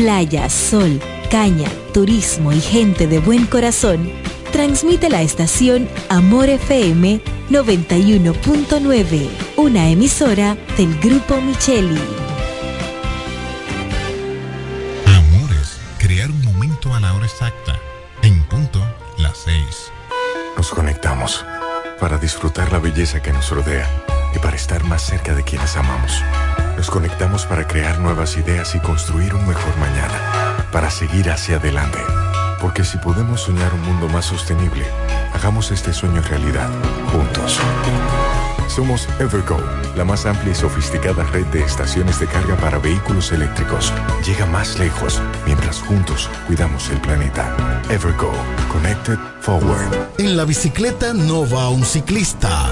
playa, sol, caña, turismo y gente de buen corazón, transmite la estación Amor FM 91.9, una emisora del Grupo Micheli. Amores, crear un momento a la hora exacta, en punto las seis. Nos conectamos para disfrutar la belleza que nos rodea y para estar más cerca de quienes amamos. Nos conectamos para crear nuevas ideas y construir un mejor mañana, para seguir hacia adelante. Porque si podemos soñar un mundo más sostenible, hagamos este sueño realidad, juntos. Somos Evergo, la más amplia y sofisticada red de estaciones de carga para vehículos eléctricos. Llega más lejos mientras juntos cuidamos el planeta. Evergo, Connected Forward. En la bicicleta no va un ciclista,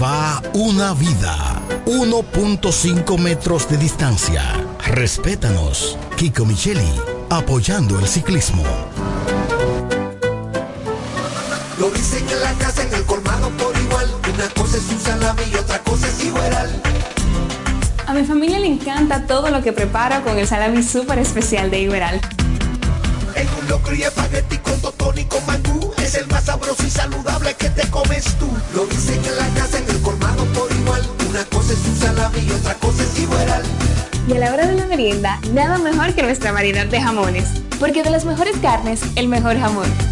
va una vida. 1.5 metros de distancia. Respétanos. Kiko Micheli, apoyando el ciclismo. Lo dicen en la casa, en el colmado por igual. Una cosa es un salami y otra cosa es igual. A mi familia le encanta todo lo que preparo con el salami súper especial de Iberal. En un locro y espagueti con totón y con mangú. Es el más sabroso y saludable que te comes tú. Lo dicen en la casa, en el colmado por igual. Una cosa es y otra cosa es. Y a la hora de la merienda, nada mejor que nuestra variedad de jamones. Porque de las mejores carnes, el mejor jamón.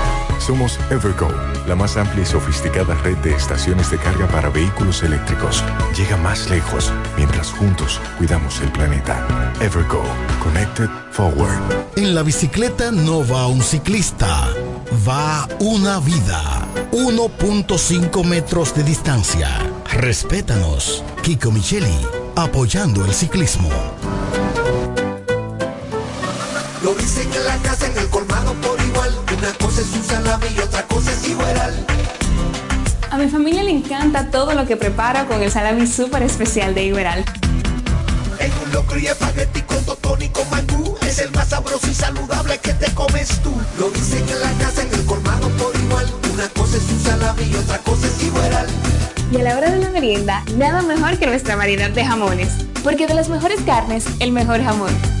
Somos Evergo, la más amplia y sofisticada red de estaciones de carga para vehículos eléctricos. Llega más lejos mientras juntos cuidamos el planeta. Evergo, Connected Forward. En la bicicleta no va un ciclista, va una vida. 1.5 metros de distancia. Respétanos. Kiko Micheli, apoyando el ciclismo. Lo dicen en la casa, Una cosa es un salami y otra cosa es igual. A mi familia le encanta todo lo que preparo con el salami súper especial de Iberal. En un locro y espagueti con totón y con mangú. Es el más sabroso y saludable que te comes tú. Lo dicen en la casa, en el colmado por igual. Una cosa es un salami y otra cosa es igual. Y a la hora de la merienda, nada mejor que nuestra variedad de jamones. Porque de las mejores carnes, el mejor jamón.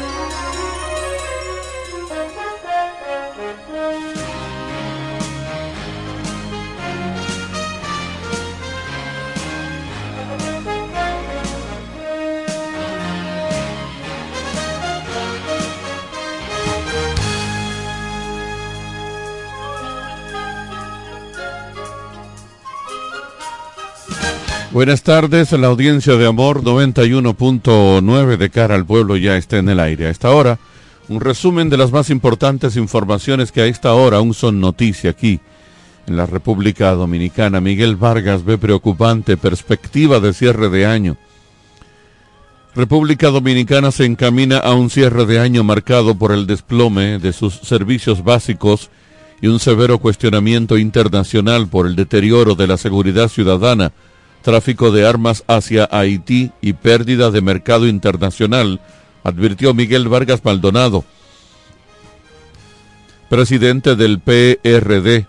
Buenas tardes, la audiencia de Amor 91.9 de cara al pueblo ya está en el aire. A esta hora, un resumen de las más importantes informaciones que a esta hora aún son noticia aquí en la República Dominicana. Miguel Vargas ve preocupante perspectiva de cierre de año. República Dominicana se encamina a un cierre de año marcado por el desplome de sus servicios básicos y un severo cuestionamiento internacional por el deterioro de la seguridad ciudadana tráfico de armas hacia Haití y pérdida de mercado internacional, advirtió Miguel Vargas Maldonado, presidente del PRD.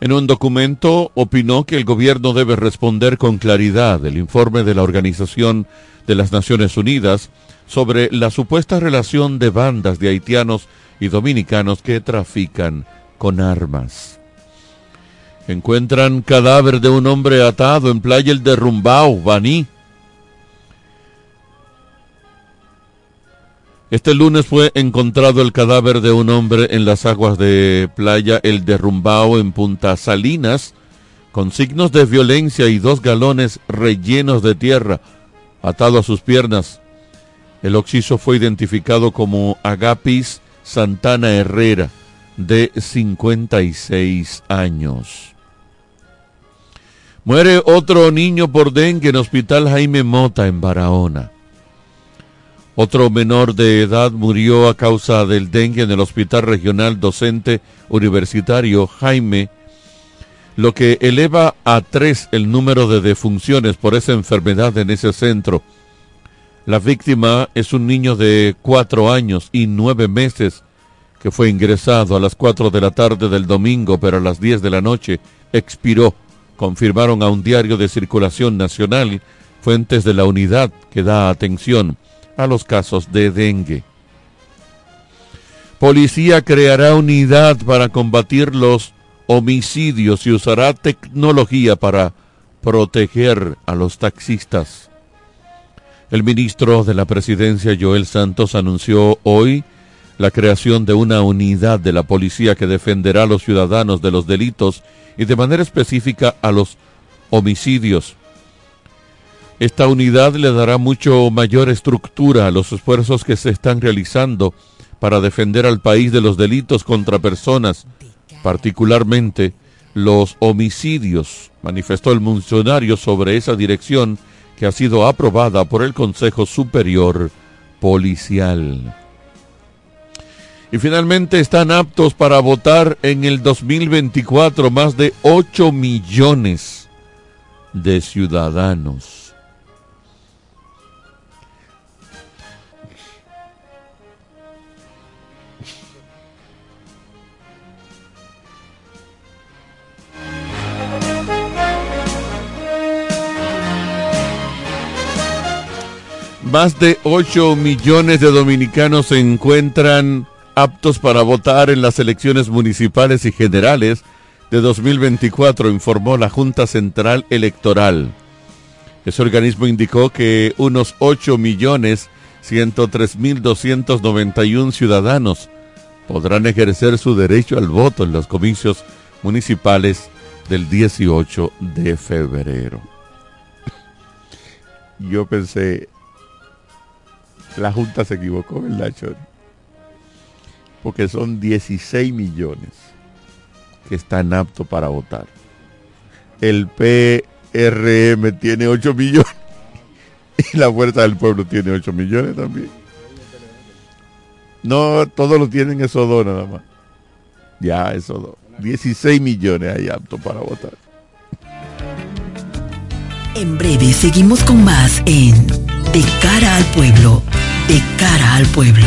En un documento opinó que el gobierno debe responder con claridad el informe de la Organización de las Naciones Unidas sobre la supuesta relación de bandas de haitianos y dominicanos que trafican con armas. Encuentran cadáver de un hombre atado en playa El Derrumbao, Baní. Este lunes fue encontrado el cadáver de un hombre en las aguas de playa El Derrumbao en Punta Salinas, con signos de violencia y dos galones rellenos de tierra atado a sus piernas. El occiso fue identificado como Agapis Santana Herrera, de 56 años. Muere otro niño por dengue en Hospital Jaime Mota en Barahona. Otro menor de edad murió a causa del dengue en el Hospital Regional Docente Universitario Jaime, lo que eleva a tres el número de defunciones por esa enfermedad en ese centro. La víctima es un niño de cuatro años y nueve meses que fue ingresado a las cuatro de la tarde del domingo, pero a las diez de la noche expiró confirmaron a un diario de circulación nacional fuentes de la unidad que da atención a los casos de dengue. Policía creará unidad para combatir los homicidios y usará tecnología para proteger a los taxistas. El ministro de la Presidencia, Joel Santos, anunció hoy la creación de una unidad de la policía que defenderá a los ciudadanos de los delitos y de manera específica a los homicidios. Esta unidad le dará mucho mayor estructura a los esfuerzos que se están realizando para defender al país de los delitos contra personas, particularmente los homicidios, manifestó el funcionario sobre esa dirección que ha sido aprobada por el Consejo Superior Policial. Y finalmente están aptos para votar en el 2024 más de 8 millones de ciudadanos. Más de 8 millones de dominicanos se encuentran aptos para votar en las elecciones municipales y generales de 2024, informó la Junta Central Electoral. Ese organismo indicó que unos 8 millones 103 mil 291 ciudadanos podrán ejercer su derecho al voto en los comicios municipales del 18 de febrero. Yo pensé, la Junta se equivocó, ¿verdad, Chori? Porque son 16 millones que están aptos para votar. El PRM tiene 8 millones y la Fuerza del Pueblo tiene 8 millones también. No, todos lo tienen esos dos nada más. Ya, esos dos. 16 millones hay aptos para votar. En breve seguimos con más en De cara al pueblo, de cara al pueblo,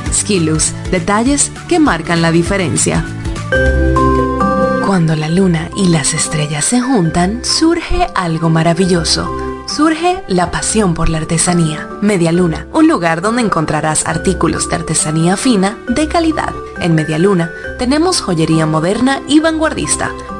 Skilus, detalles que marcan la diferencia. Cuando la luna y las estrellas se juntan, surge algo maravilloso. Surge la pasión por la artesanía. Media Luna, un lugar donde encontrarás artículos de artesanía fina de calidad. En Media Luna tenemos joyería moderna y vanguardista.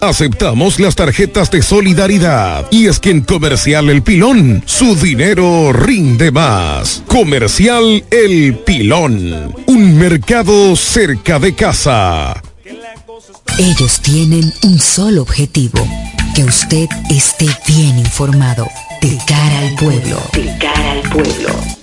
Aceptamos las tarjetas de solidaridad. Y es que en Comercial El Pilón, su dinero rinde más. Comercial El Pilón. Un mercado cerca de casa. Ellos tienen un solo objetivo, que usted esté bien informado, de cara al pueblo. De cara al pueblo.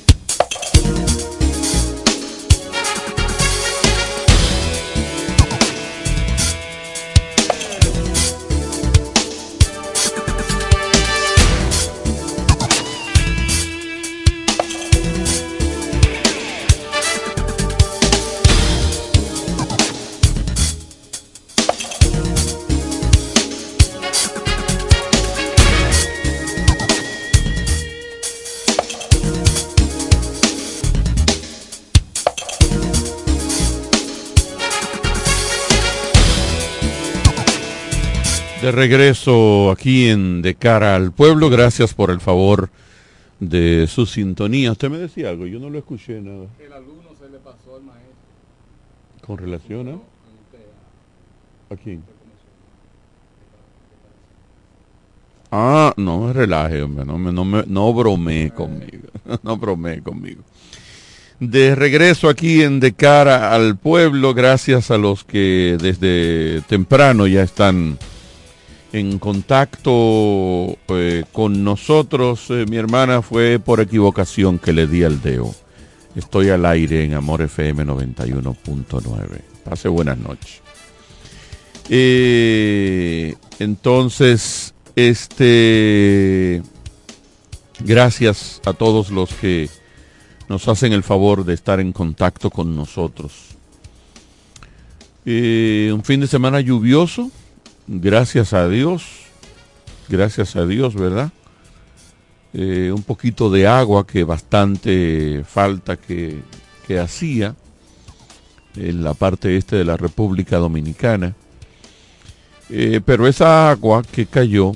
De regreso aquí en De cara al pueblo, gracias por el favor de su sintonía. Usted me decía algo, yo no lo escuché nada. El alumno se le pasó al maestro. ¿Con relación a? ¿A quién? Ah, no relaje, hombre, no, me, no, me, no bromee conmigo, no bromee conmigo. De regreso aquí en De Cara al Pueblo, gracias a los que desde temprano ya están en contacto eh, con nosotros. Eh, mi hermana fue por equivocación que le di al dedo. Estoy al aire en Amor FM 91.9. Pase buenas noches. Eh, entonces, este, gracias a todos los que nos hacen el favor de estar en contacto con nosotros. un fin de semana lluvioso, gracias a Dios, gracias a Dios, ¿verdad? Eh, un poquito de agua que bastante falta que, que hacía en la parte este de la República Dominicana. Eh, pero esa agua que cayó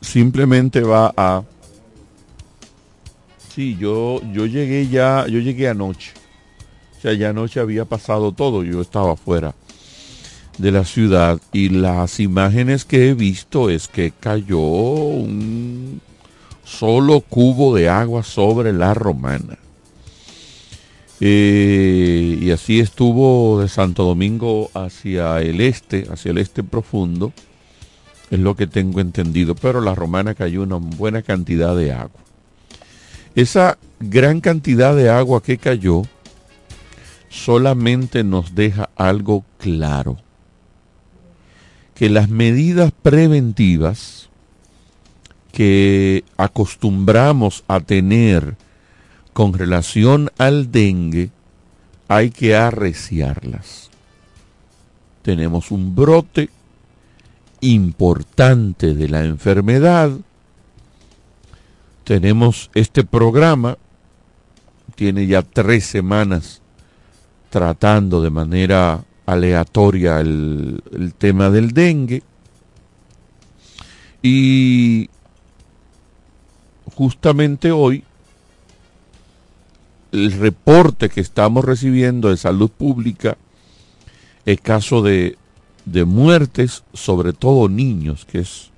simplemente va a... Sí, yo, yo llegué ya, yo llegué anoche. O sea, ya anoche había pasado todo, yo estaba afuera de la ciudad y las imágenes que he visto es que cayó un solo cubo de agua sobre la romana. Eh, y así estuvo de Santo Domingo hacia el este, hacia el este profundo, es lo que tengo entendido, pero la romana cayó una buena cantidad de agua. Esa gran cantidad de agua que cayó solamente nos deja algo claro que las medidas preventivas que acostumbramos a tener con relación al dengue hay que arreciarlas. Tenemos un brote importante de la enfermedad. Tenemos este programa, tiene ya tres semanas tratando de manera aleatoria el, tema del dengue. Y justamente hoy el reporte que estamos recibiendo de salud pública es caso de, de muertes, sobre todo niños, que es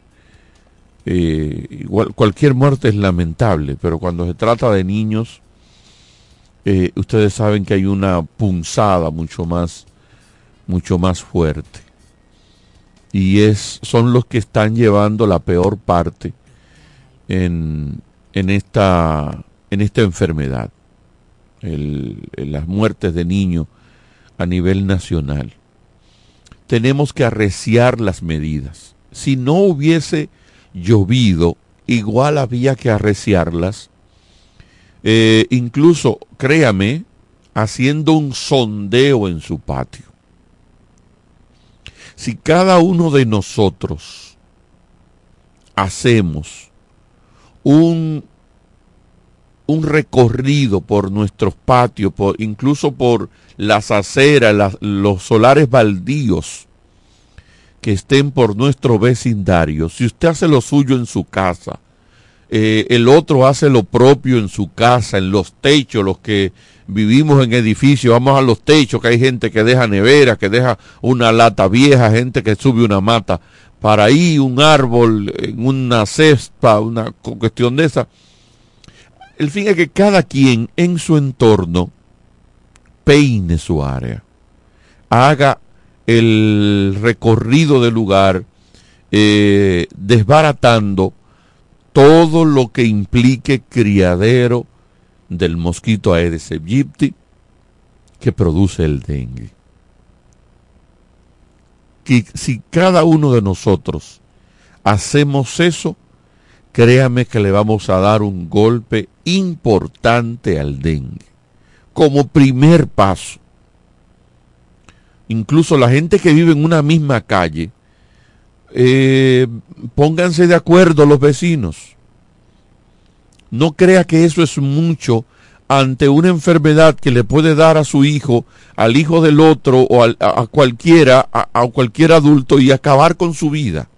eh, igual, cualquier muerte es lamentable, pero cuando se trata de niños, eh, ustedes saben que hay una punzada mucho más mucho más fuerte. Y es, son los que están llevando la peor parte en, en, esta, en esta enfermedad, el, las muertes de niños a nivel nacional. Tenemos que arreciar las medidas. Si no hubiese llovido, igual había que arreciarlas. Eh, incluso, créame, haciendo un sondeo en su patio si cada uno de nosotros hacemos un, un recorrido por nuestros patios, por, incluso por las aceras, los solares baldíos que estén por nuestro vecindario, si usted hace lo suyo en su casa, eh, el otro hace lo propio en su casa, en los techos, los que vivimos en edificios, vamos a los techos, que hay gente que deja nevera, que deja una lata vieja, gente que sube una mata para ahí, un árbol, en una cesta, una cuestión de esa. El fin es que cada quien en su entorno peine su área, haga el recorrido del lugar, eh, desbaratando todo lo que implique criadero del mosquito Aedes aegypti que produce el dengue. Que si cada uno de nosotros hacemos eso, créame que le vamos a dar un golpe importante al dengue. Como primer paso. Incluso la gente que vive en una misma calle, eh, pónganse de acuerdo los vecinos. No crea que eso es mucho ante una enfermedad que le puede dar a su hijo, al hijo del otro o a, cualquiera, a, cualquier adulto y acabar con su vida.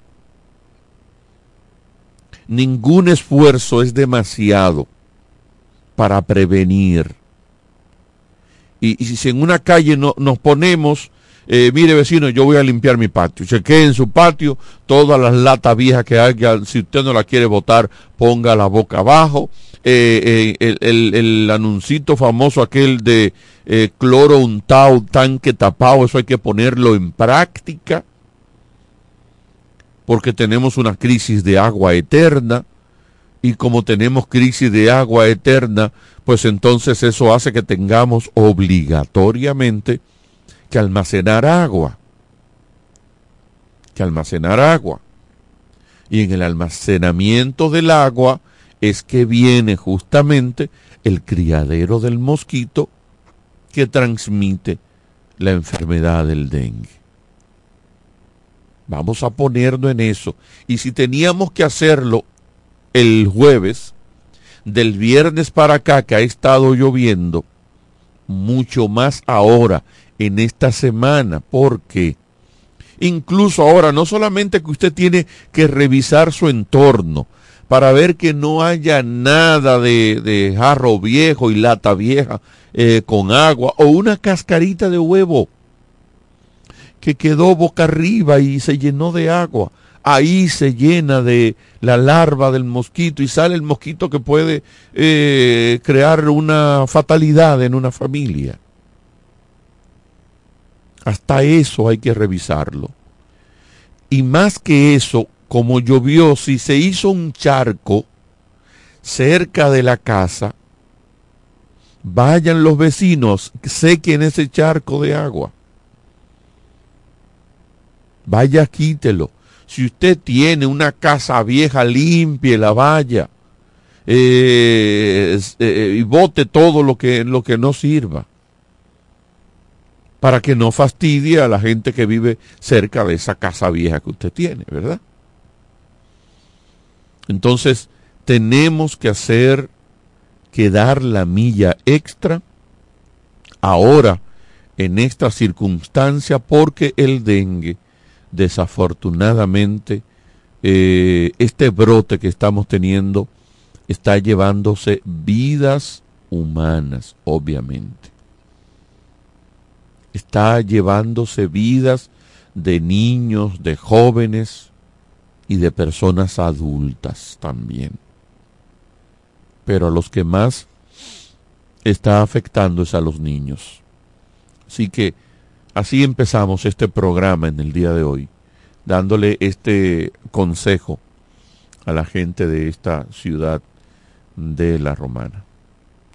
ningún esfuerzo es demasiado para prevenir. Y, y si en una calle no, nos ponemos, eh, mire vecino, yo voy a limpiar mi patio, chequee en su patio todas las latas viejas que haya, si usted no la quiere botar, ponga la boca abajo. Eh, eh, el, el, anuncito famoso aquel de cloro untado, tanque tapado, eso hay que ponerlo en práctica, porque tenemos una crisis de agua eterna. Y como tenemos crisis de agua eterna, pues entonces eso hace que tengamos obligatoriamente que almacenar agua, que almacenar agua. Y en el almacenamiento del agua es que viene justamente el criadero del mosquito que transmite la enfermedad del dengue. Vamos a ponernos en eso. Y si teníamos que hacerlo el jueves, del viernes para acá que ha estado lloviendo, mucho más ahora, en esta semana, porque incluso ahora no solamente que usted tiene que revisar su entorno para ver que no haya nada de, jarro viejo y lata vieja eh, con agua o una cascarita de huevo que quedó boca arriba y se llenó de agua ahí se llena de la larva del mosquito y sale el mosquito que puede eh, crear una fatalidad en una familia. Hasta eso hay que revisarlo. Y más que eso, como llovió, si se hizo un charco cerca de la casa, vayan los vecinos, sequen ese charco de agua. Vaya, quítelo si usted tiene una casa vieja, limpie la valla eh, eh, y bote todo lo que, lo que no sirva para que no fastidie a la gente que vive cerca de esa casa vieja que usted tiene, ¿verdad? Entonces, tenemos que hacer que dar la milla extra ahora en esta circunstancia porque el dengue desafortunadamente eh, este brote que estamos teniendo está llevándose vidas humanas, obviamente. Está llevándose vidas de niños, de jóvenes y de personas adultas también. Pero a los que más está afectando es a los niños. Así que Así empezamos este programa en el día de hoy, dándole este consejo a la gente de esta ciudad de la Romana.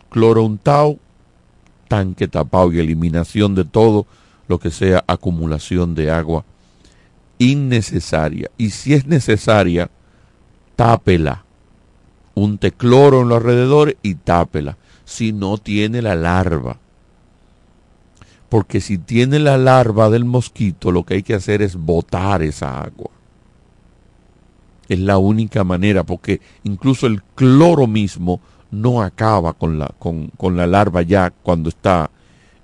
Cloro untado, tanque tapado y eliminación de todo lo que sea acumulación de agua innecesaria. Y si es necesaria, tápela. Unte cloro en los alrededores y tápela. Si no tiene la larva porque si tiene la larva del mosquito, lo que hay que hacer es botar esa agua. Es la única manera, porque incluso el cloro mismo no acaba con la, con, con la larva ya cuando está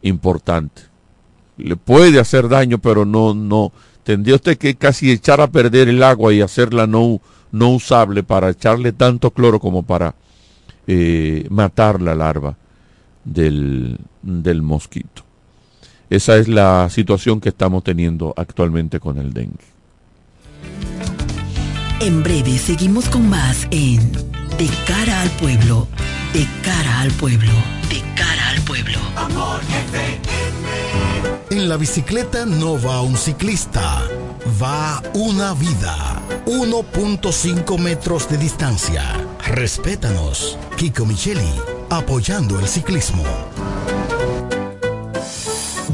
importante. Le puede hacer daño, pero no, no. Tendría usted que casi echar a perder el agua y hacerla no, no usable para echarle tanto cloro como para eh, matar la larva del, del mosquito. Esa es la situación que estamos teniendo actualmente con el dengue. En breve seguimos con más en De cara al pueblo, de cara al pueblo, de cara al pueblo. Amor, en la bicicleta no va un ciclista, va una vida. 1.5 metros de distancia. Respétanos. Kiko Micheli, apoyando el ciclismo.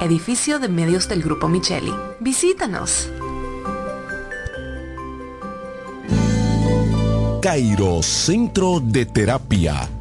edificio de medios del Grupo Micheli. Visítanos. Cairo Centro de Terapia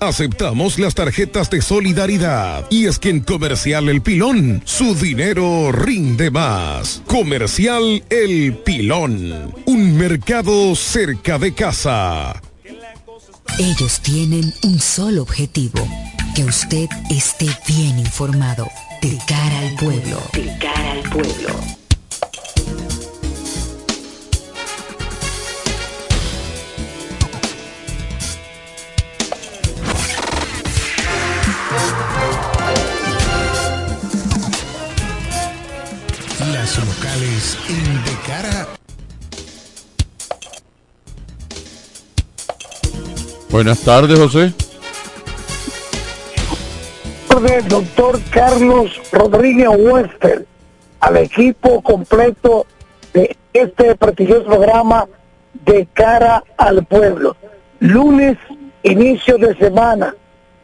Aceptamos las tarjetas de solidaridad. Y es que en Comercial El Pilón, su dinero rinde más. Comercial El Pilón, un mercado cerca de casa. Ellos tienen un solo objetivo, que usted esté bien informado, de cara al pueblo. De cara al pueblo. Locales en De Cara. Buenas tardes, José. del doctor Carlos Rodríguez Wester al equipo completo de este prestigioso programa de cara al pueblo. Lunes, inicio de semana,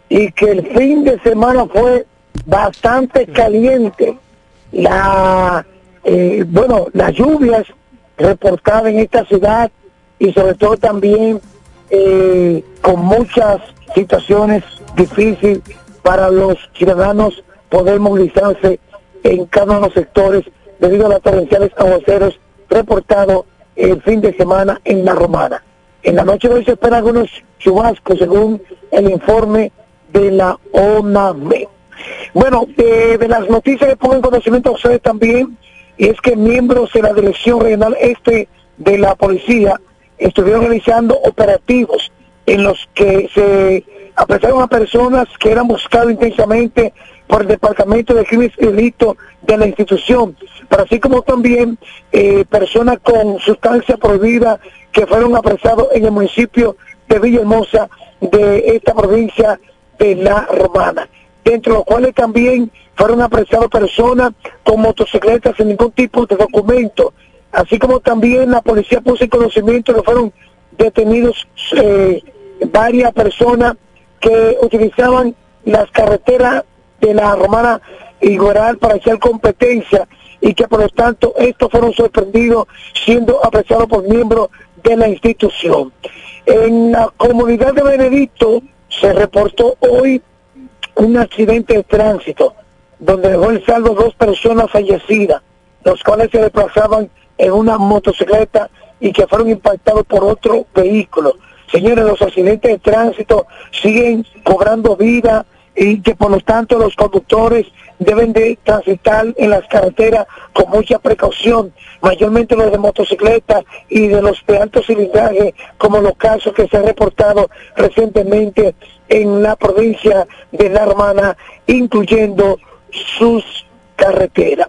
y que el fin de semana fue bastante caliente. La, eh, bueno, las lluvias reportadas en esta ciudad y sobre todo también eh, con muchas situaciones difíciles para los ciudadanos poder movilizarse en cada uno de los sectores debido a las torrenciales aguaceros reportados el fin de semana en la Romana. En la noche de hoy se esperan algunos chubascos según el informe de la ONAME. Bueno, eh, de las noticias que pongo en conocimiento a ustedes también, es que miembros de la Dirección Regional Este de la Policía estuvieron realizando operativos en los que se apresaron a personas que eran buscadas intensamente por el Departamento de Crímenes y Delitos de la institución, pero así como también eh, personas con sustancia prohibida que fueron apresados en el municipio de Villahermosa de esta provincia de La Romana, dentro de los cuales también fueron apresados personas con motocicletas sin ningún tipo de documento, así como también la policía puso en conocimiento que fueron detenidos eh, varias personas que utilizaban las carreteras de la Romana y Goral para hacer competencia y que por lo tanto estos fueron sorprendidos siendo apresados por miembros de la institución. En la comunidad de Benedicto se reportó hoy un accidente de tránsito donde dejó el saldo dos personas fallecidas, los cuales se desplazaban en una motocicleta y que fueron impactados por otro vehículo. Señores, los accidentes de tránsito siguen cobrando vida y que por lo tanto los conductores deben de transitar en las carreteras con mucha precaución, mayormente los de motocicletas y de los de alto cilindraje, como los casos que se han reportado recientemente en la provincia de La Hermana, incluyendo sus carreteras.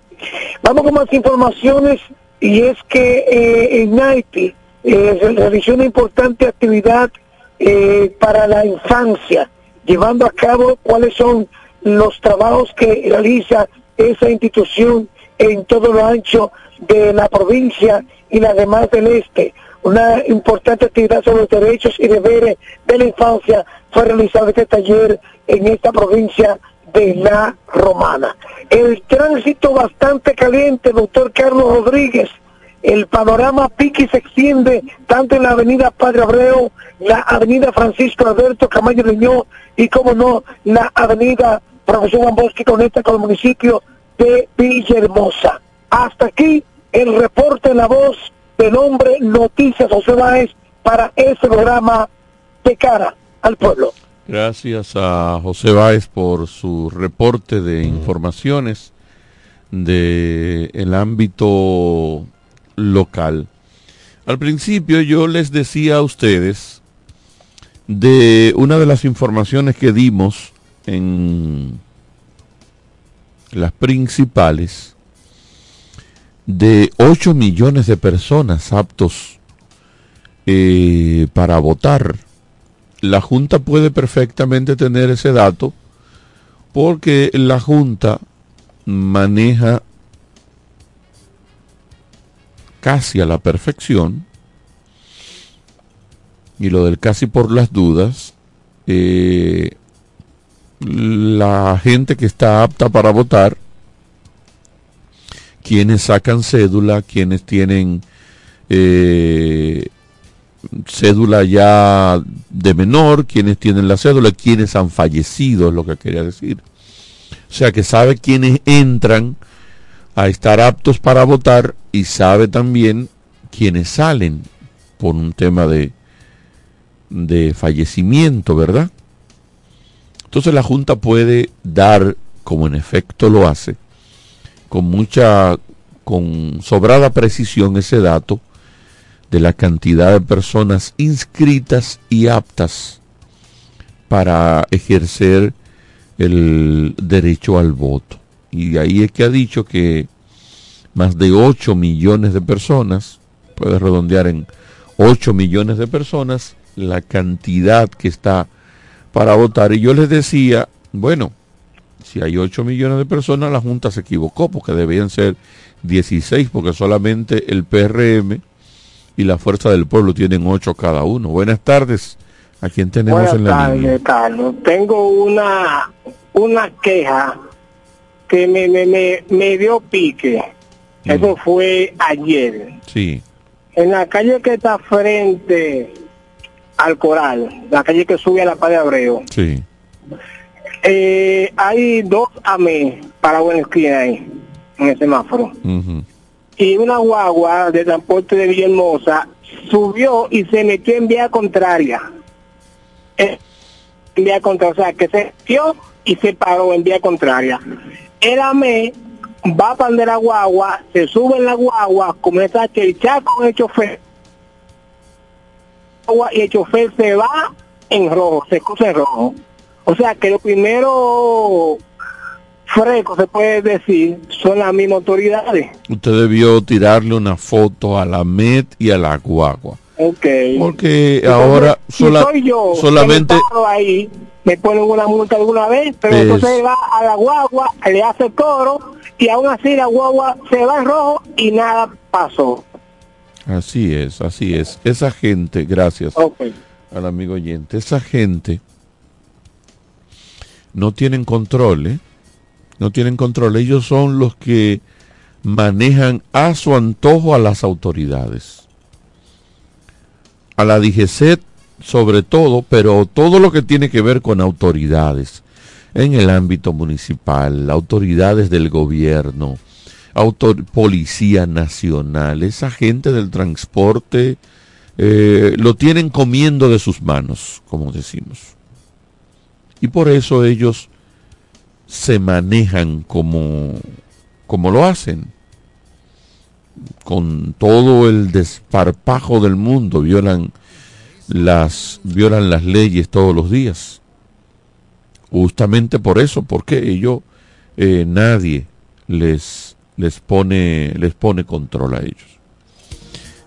Vamos con más informaciones y es que eh, en Haití eh, se realizó una importante actividad eh, para la infancia, llevando a cabo cuáles son los trabajos que realiza esa institución en todo lo ancho de la provincia y las demás del este. Una importante actividad sobre los derechos y deberes de la infancia fue realizado este taller en esta provincia de la Romana. El tránsito bastante caliente, doctor Carlos Rodríguez. El panorama pique se extiende tanto en la avenida Padre Abreu, la avenida Francisco Alberto Camayo Leñó y, como no, la avenida Profesor Juan Bosque conecta con el municipio de Villahermosa. Hasta aquí el reporte en la voz del hombre Noticias Báez para este programa de cara al pueblo. Gracias a José Báez por su reporte de informaciones del el ámbito local. Al principio yo les decía a ustedes de una de las informaciones que dimos en las principales de 8 millones de personas aptos eh, para votar. La Junta puede perfectamente tener ese dato porque la Junta maneja casi a la perfección y lo del casi por las dudas eh, la gente que está apta para votar, quienes sacan cédula, quienes tienen eh, cédula ya de menor, quienes tienen la cédula, quienes han fallecido, es lo que quería decir. O sea que sabe quienes entran a estar aptos para votar y sabe también quienes salen por un tema de, de fallecimiento, ¿verdad? Entonces la Junta puede dar, como en efecto lo hace, con mucha, con sobrada precisión ese dato de la cantidad de personas inscritas y aptas para ejercer el derecho al voto. Y ahí es que ha dicho que más de 8 millones de personas, puede redondear en 8 millones de personas, la cantidad que está para votar. Y yo les decía, bueno, si hay 8 millones de personas, la Junta se equivocó, porque debían ser 16, porque solamente el PRM y la Fuerza del Pueblo tienen 8 cada uno. Buenas tardes. ¿A quién tenemos en la tardes, línea? Carlos. Tengo una, una queja que me, me, me, me dio pique. Mm. Eso fue ayer. Sí. En la calle que está frente al Coral, la calle que sube a la Paz de Abreu. Sí. Eh, hay dos AME para buena esquina ahí, en el semáforo. Y una guagua de transporte de Villahermosa subió y se metió en vía contraria. En vía contraria, o sea, que se metió y se paró en vía contraria. El AME va a de la guagua, se sube en la guagua, comienza a cherchar con el chofer y el chofer se va en rojo, se cruza en rojo. O sea que lo primero fresco se puede decir son las mismas autoridades. Usted debió tirarle una foto a la MET y a la guagua. Okay. Porque Entonces, ahora sola- soy yo, solamente ahí, me ponen una multa alguna vez, pero Es- entonces va a la guagua, le hace coro y aún así la guagua se va en rojo y nada pasó. Así es, así es. Esa gente, gracias al amigo oyente, esa gente no tienen control, ¿eh? No tienen control. Ellos son los que manejan a su antojo a las autoridades. A la DGCET sobre todo, pero todo lo que tiene que ver con autoridades en el ámbito municipal, autoridades del gobierno, autor- policía nacional, esa gente del transporte, eh, lo tienen comiendo de sus manos, como decimos. Y por eso ellos se manejan como, como lo hacen, con todo el desparpajo del mundo, violan las, violan las leyes todos los días. Justamente por eso, porque ellos, eh, nadie les, les, pone, les pone control a ellos.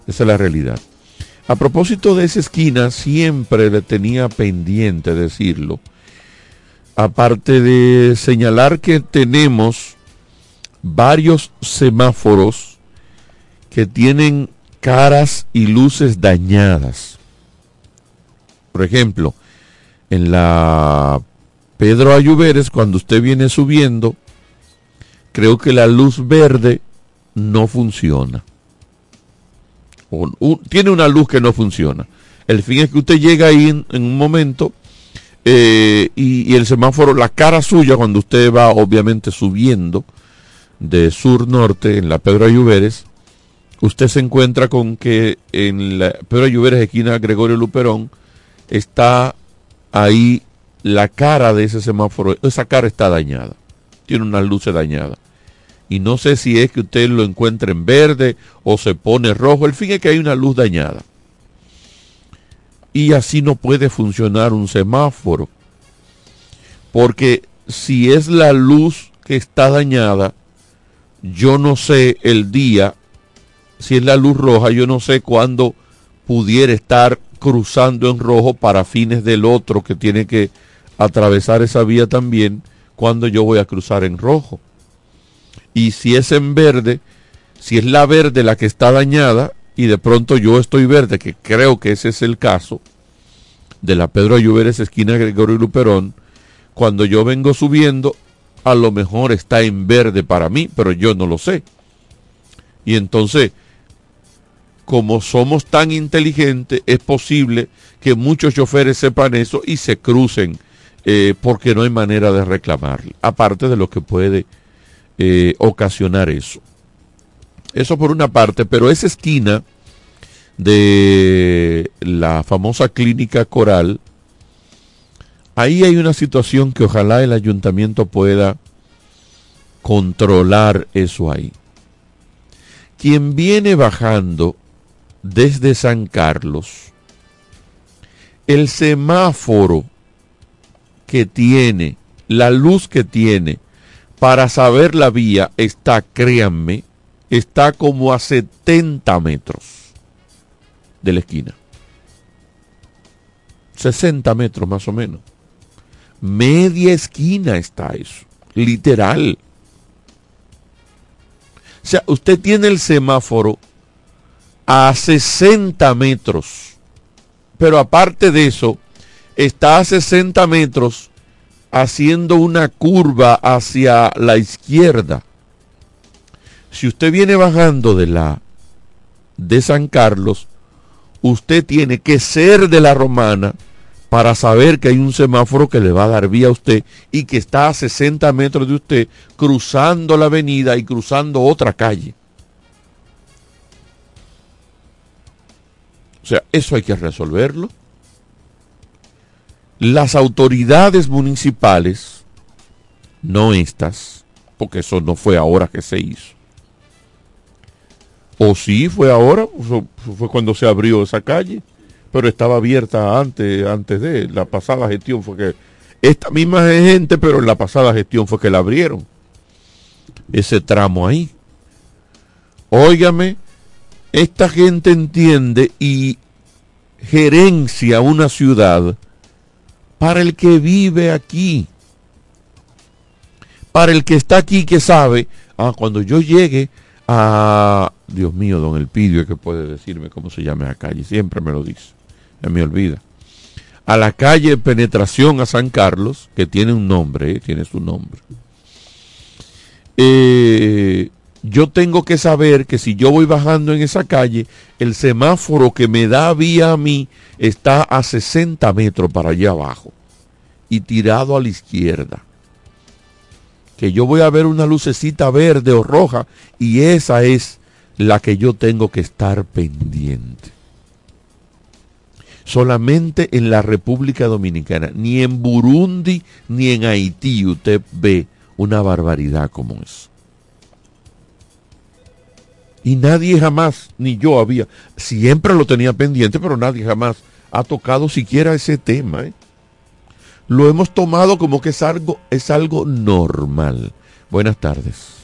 Esa es la realidad. A propósito de esa esquina, siempre le tenía pendiente decirlo. Aparte de señalar que tenemos varios semáforos que tienen caras y luces dañadas. Por ejemplo, en la Pedro Ayuberes, cuando usted viene subiendo, creo que la luz verde no funciona. O, tiene una luz que no funciona. El fin es que usted llega ahí en un momento eh, y, y el semáforo, la cara suya, cuando usted va obviamente subiendo de sur-norte en la Pedro Ayuberes, usted se encuentra con que en la Pedro Ayuberes, esquina Gregorio Luperón, está ahí la cara de ese semáforo, esa cara está dañada, tiene una luz dañada. Y no sé si es que usted lo encuentra en verde o se pone rojo, el fin es que hay una luz dañada. Y así no puede funcionar un semáforo. Porque si es la luz que está dañada, yo no sé el día, si es la luz roja, yo no sé cuándo pudiera estar cruzando en rojo para fines del otro que tiene que atravesar esa vía también, cuando yo voy a cruzar en rojo. Y si es en verde, si es la verde la que está dañada y de pronto yo estoy verde, que creo que ese es el caso, de la Pedro Ayuberes, esquina Gregorio Luperón, cuando yo vengo subiendo, a lo mejor está en verde para mí, pero yo no lo sé. Y entonces, como somos tan inteligentes, es posible que muchos choferes sepan eso y se crucen, eh, porque no hay manera de reclamar, aparte de lo que puede eh, ocasionar eso. Eso por una parte, pero esa esquina de la famosa clínica coral, ahí hay una situación que ojalá el ayuntamiento pueda controlar eso ahí. Quien viene bajando desde San Carlos, el semáforo que tiene, la luz que tiene para saber la vía está, créanme, está como a 70 metros de la esquina. 60 metros más o menos. Media esquina está eso, literal. O sea, usted tiene el semáforo a 60 metros, pero aparte de eso, está a 60 metros haciendo una curva hacia la izquierda. Si usted viene bajando de la de San Carlos, usted tiene que ser de la Romana para saber que hay un semáforo que le va a dar vía a usted y que está a 60 metros de usted cruzando la avenida y cruzando otra calle. O sea, eso hay que resolverlo. Las autoridades municipales, no estas, porque eso no fue ahora que se hizo. O sí fue ahora, fue- cuando se abrió esa calle. pero estaba abierta antes, antes de la pasada gestión fue que esta misma gente, pero en la pasada gestión fue que la abrieron. Ese tramo ahí. Óigame, esta gente entiende y gerencia una ciudad para el que vive aquí. Para el que está aquí que sabe, ah, cuando yo llegue a, Dios mío, don Elpidio, que puede decirme cómo se llama la calle, siempre me lo dice, ya me olvida. A la calle Penetración a San Carlos, que tiene un nombre, eh, tiene su nombre. Eh, yo tengo que saber que si yo voy bajando en esa calle, el semáforo que me da vía a mí está a 60 metros para allá abajo y tirado a la izquierda. Que yo voy a ver una lucecita verde o roja y esa es la que yo tengo que estar pendiente. Solamente en la República Dominicana, ni en Burundi ni en Haití usted ve una barbaridad como eso. Y nadie jamás, ni yo había, siempre lo tenía pendiente, pero nadie jamás ha tocado siquiera ese tema. ¿eh? Lo hemos tomado como que es algo, es algo normal. Buenas tardes.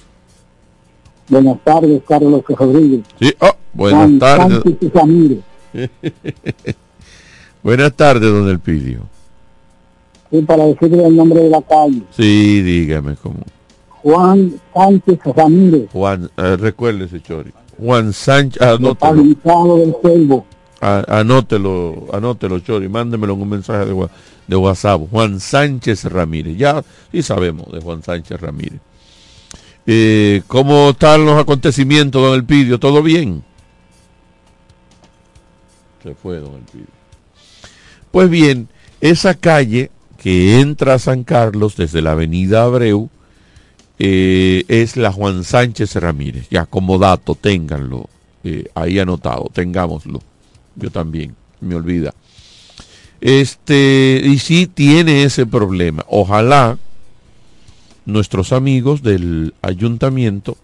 Buenas tardes, Carlos Rodríguez. Sí, oh, buenas tardes. buenas tardes, don Elpidio. Sí, para decirle el nombre de la calle. Sí, dígame cómo. Juan Sánchez Ramírez. Juan, eh, recuérdese, Chori. Juan Sánchez, anótelo. Del anótelo, anótelo, Chori, mándemelo en un mensaje de, de WhatsApp. Juan Sánchez Ramírez. Ya sí sabemos de Juan Sánchez Ramírez. Eh, ¿Cómo están los acontecimientos, don Elpidio? ¿Todo bien? Se fue, don Elpidio. Pues bien, esa calle que entra a San Carlos desde la avenida Abreu, eh, es la Juan Sánchez Ramírez. Ya como dato, ténganlo eh, ahí anotado, tengámoslo. Yo también, me olvida. Este, y sí tiene ese problema. Ojalá nuestros amigos del ayuntamiento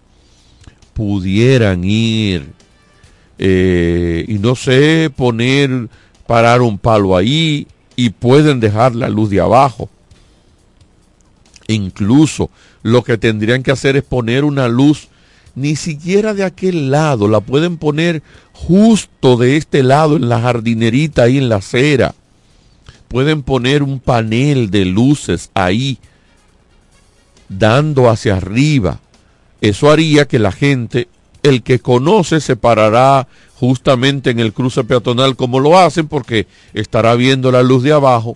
pudieran ir eh, y no sé, poner, parar un palo ahí y pueden dejar la luz de abajo. Incluso lo que tendrían que hacer es poner una luz ni siquiera de aquel lado, la pueden poner justo de este lado en la jardinerita ahí en la acera. Pueden poner un panel de luces ahí dando hacia arriba. Eso haría que la gente, el que conoce, se parará justamente en el cruce peatonal como lo hacen porque estará viendo la luz de abajo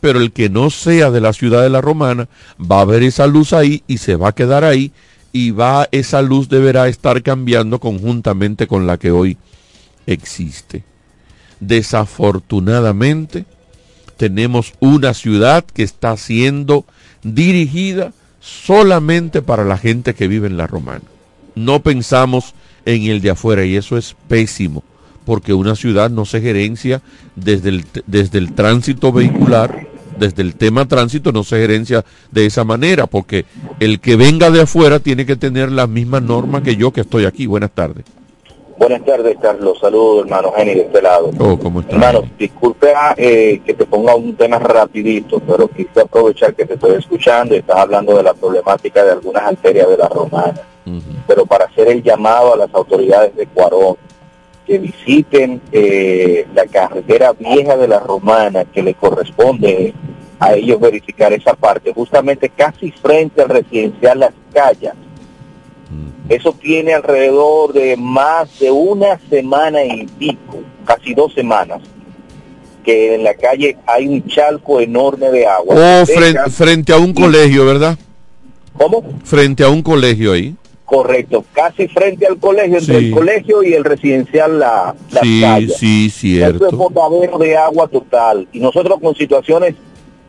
pero el que no sea de la ciudad de la Romana va a ver esa luz ahí y se va a quedar ahí y va esa luz deberá estar cambiando conjuntamente con la que hoy existe. Desafortunadamente tenemos una ciudad que está siendo dirigida solamente para la gente que vive en la Romana. No pensamos en el de afuera y eso es pésimo porque una ciudad no se gerencia desde el, desde el tránsito vehicular desde el tema tránsito no se gerencia de esa manera, porque el que venga de afuera tiene que tener las mismas normas que yo que estoy aquí. Buenas tardes. Buenas tardes, Carlos. Saludos, hermano Jenny, de este lado. Oh, ¿cómo estás? Hermano, disculpe ah, eh, que te ponga un tema rapidito, pero quise aprovechar que te estoy escuchando y estás hablando de la problemática de algunas arterias de la romana. Pero para hacer el llamado a las autoridades de Cuarón, que visiten eh, la carretera vieja de la Romana que le corresponde a ellos verificar esa parte, justamente casi frente al residencial Las Callas. Eso tiene alrededor de más de una semana y pico, casi dos semanas, que en la calle hay un chalco enorme de agua. Oh, frente, frente a un colegio, ¿verdad? ¿Cómo? Frente a un colegio ahí. Correcto, casi frente al colegio, entre el colegio y el residencial La, la sí, Sí, cierto. Eso es botadero de agua total. Y nosotros con situaciones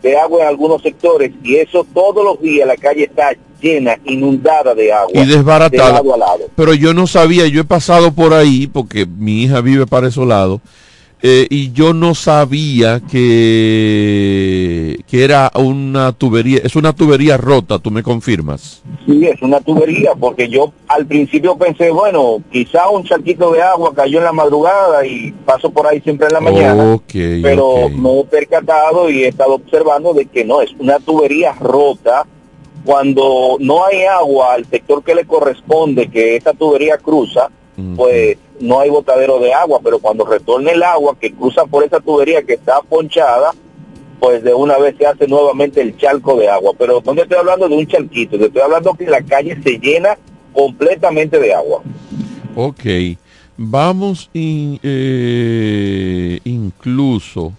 de agua en algunos sectores, y eso todos los días la calle está llena, inundada de agua. Y desbaratada. Pero yo no sabía, yo he pasado por ahí, porque mi hija vive para esos lados, Eh, y yo no sabía que, que era una tubería, es una tubería rota, tú me confirmas. Sí, es una tubería, porque yo al principio pensé, bueno, quizá un charquito de agua cayó en la madrugada y paso por ahí siempre en la mañana, pero ok. me he percatado y he estado observando de que no, es una tubería rota. Cuando no hay agua al sector que le corresponde, que esta tubería cruza, pues no hay botadero de agua, pero cuando retorne el agua que cruza por esa tubería que está ponchada, pues de una vez se hace nuevamente el charco de agua. Pero no te estoy hablando de un charquito, te estoy hablando que la calle se llena completamente de agua. Ok, vamos in- eh, incluso,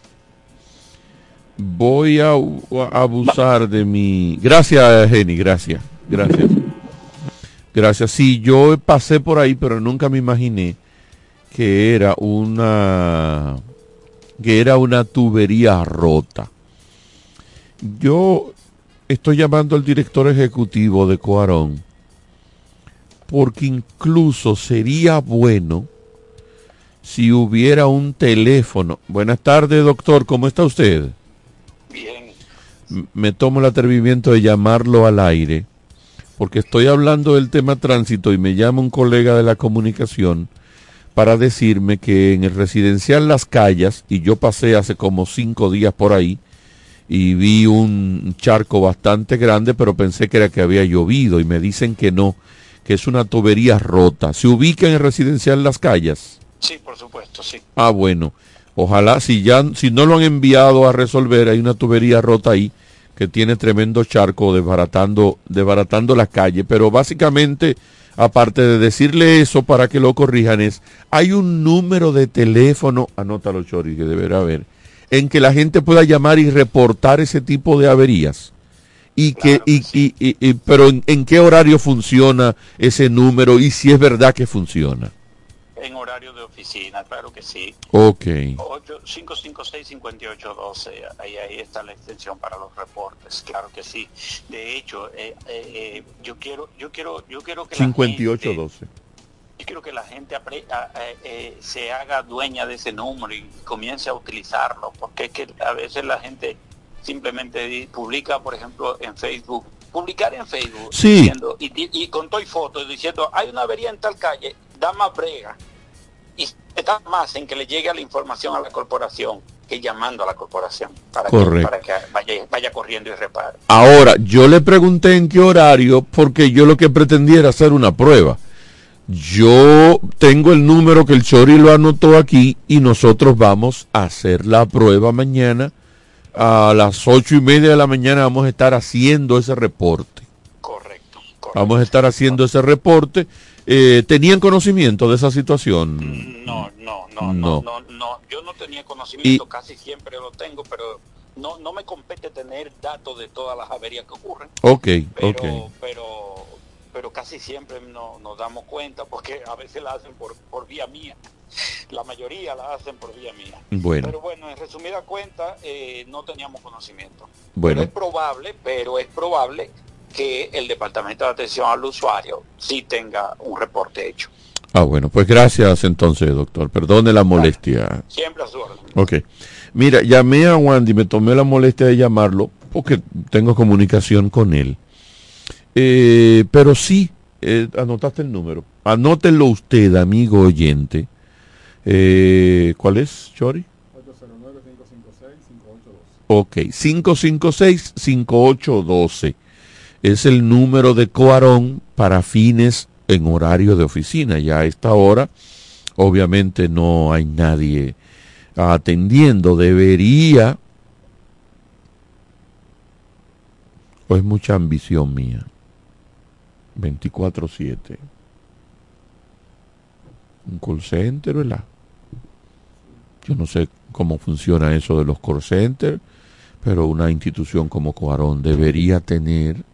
voy a, a abusar de mi... Gracias, Jenny, gracias, gracias. Gracias. Sí, yo pasé por ahí, pero nunca me imaginé que era una que era una tubería rota. Yo estoy llamando al director ejecutivo de Coarón porque incluso sería bueno si hubiera un teléfono. Buenas tardes, doctor, ¿cómo está usted? Bien. Me tomo el atrevimiento de llamarlo al aire porque estoy hablando del tema tránsito y me llama un colega de la comunicación para decirme que en el residencial Las Calles, y yo pasé hace como cinco días por ahí, y vi un charco bastante grande, pero pensé que era que había llovido, y me dicen que no, que es una tubería rota. ¿Se ubica en el residencial Las Calles? Sí, por supuesto, sí. Ah, bueno. Ojalá, si ya, si no lo han enviado a resolver, hay una tubería rota ahí que tiene tremendo charco desbaratando, desbaratando la calle. Pero básicamente, aparte de decirle eso para que lo corrijan, es, hay un número de teléfono, anótalo Chori, que deberá haber, en que la gente pueda llamar y reportar ese tipo de averías. Y que, y, y- y- y- pero en, en qué horario funciona ese número y si es verdad que funciona. Oficina, claro que sí. Ok. 8 556-5812, ahí, ahí está la extensión para los reportes, claro que sí. De hecho, eh, eh, eh, yo quiero, yo quiero, yo quiero que la gente, 5812. yo quiero que la gente apre- a- a- eh, se haga dueña de ese número y comience a utilizarlo, porque es que a veces la gente simplemente publica, por ejemplo, en Facebook, publicar en Facebook Sí. diciendo, y, con todo y fotos diciendo, hay una avería en tal calle, da más brega. Y está más en que le llegue la información a la corporación que llamando a la corporación para, que, Correcto. para que vaya, vaya corriendo y repare. Ahora, yo le pregunté en qué horario porque yo lo que pretendía era hacer una prueba. Yo tengo el número que el Chori lo anotó aquí y nosotros vamos a hacer la prueba mañana. A las ocho y media de la mañana vamos a estar haciendo ese reporte. Correcto. Vamos a estar haciendo ese reporte. Eh, ¿Tenían conocimiento de esa situación? No, no, no, No. no, no, no. Yo no tenía conocimiento, casi siempre lo tengo, pero no, no me compete tener datos de todas las averías que ocurren. Ok, pero, ok. pero, pero casi siempre no, nos damos cuenta porque a veces la hacen por, por vía mía. La mayoría la hacen por vía mía. Bueno. Pero bueno, en resumida cuenta, eh, no teníamos conocimiento. Bueno. Es probable, pero es probable que el Departamento de Atención al Usuario sí tenga un reporte hecho. Ah, bueno, pues gracias entonces, doctor. Perdone la molestia. Siempre a su orden. Ok. Mira, llamé a Wandy, me tomé la molestia de llamarlo porque tengo comunicación con él. Eh, pero sí, eh, anotaste el número. Anótelo usted, amigo oyente. Eh, ¿Cuál es, Chori? 809-556-5812. Ok, 556-5812. Es el número de Coarón para fines en horario de oficina. Ya a esta hora, obviamente no hay nadie atendiendo. Debería, o es mucha ambición mía, 24-7. Un call center, ¿verdad? Yo no sé cómo funciona eso de los call centers, pero una institución como Coarón debería tener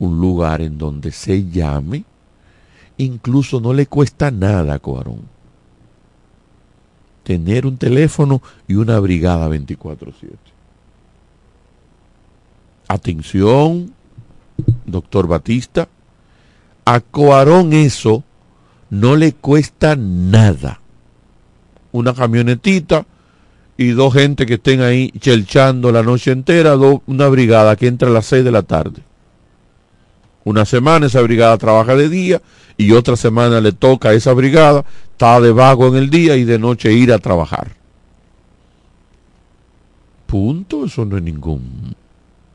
un lugar en donde se llame, incluso no le cuesta nada a Coarón. Tener un teléfono y una brigada 24/7. Atención, doctor Batista, a Coarón eso no le cuesta nada. una camionetita y dos gente que estén ahí chelchando la noche entera, una brigada que entra a las 6 de la tarde. Una semana esa brigada trabaja de día y otra semana le toca a esa brigada, está de vago en el día y de noche ir a trabajar. Punto, eso no es ningún,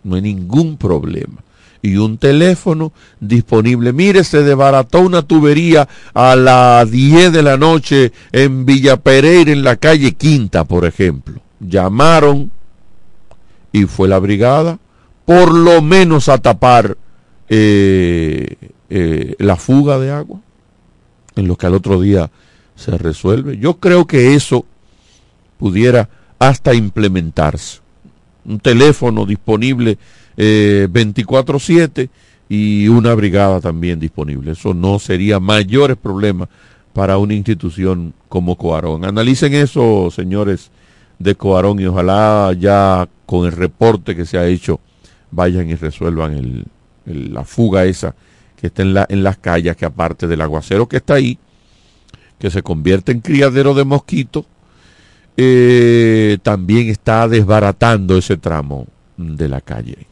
no hay ningún problema y un teléfono disponible. Mire, se desbarató una tubería a las 10 de la noche en Villa Pereira, en la calle Quinta, por ejemplo. Llamaron y fue la brigada, por lo menos a tapar eh, eh, la fuga de agua, en lo que al otro día se resuelve. Yo creo que eso pudiera hasta implementarse. Un teléfono disponible eh, 24/7 y una brigada también disponible. Eso no sería mayores problemas para una institución como Coarón. Analicen eso, señores de Coarón, y ojalá ya con el reporte que se ha hecho vayan y resuelvan el, la fuga esa que está en, la, en las calles, que aparte del aguacero que está ahí, que se convierte en criadero de mosquitos, eh, también está desbaratando ese tramo de la calle.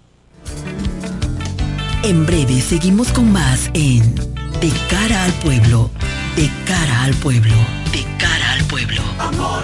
En breve seguimos con más en De cara al pueblo, de cara al pueblo, de cara al pueblo. Amor,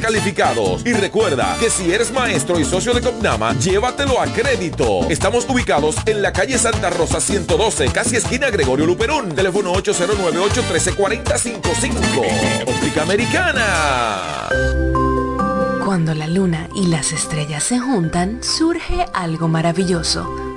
calificados. Y recuerda que si eres maestro y socio de Copnama, llévatelo a crédito. Estamos ubicados en la calle Santa Rosa 112, casi esquina Gregorio Luperón. Teléfono 809-813-4055. Óptica Americana. Cuando la luna y las estrellas se juntan, surge algo maravilloso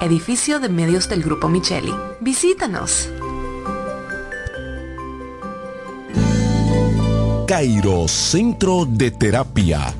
edificio de medios del Grupo Micheli. Visítanos. Cairo Centro de Terapia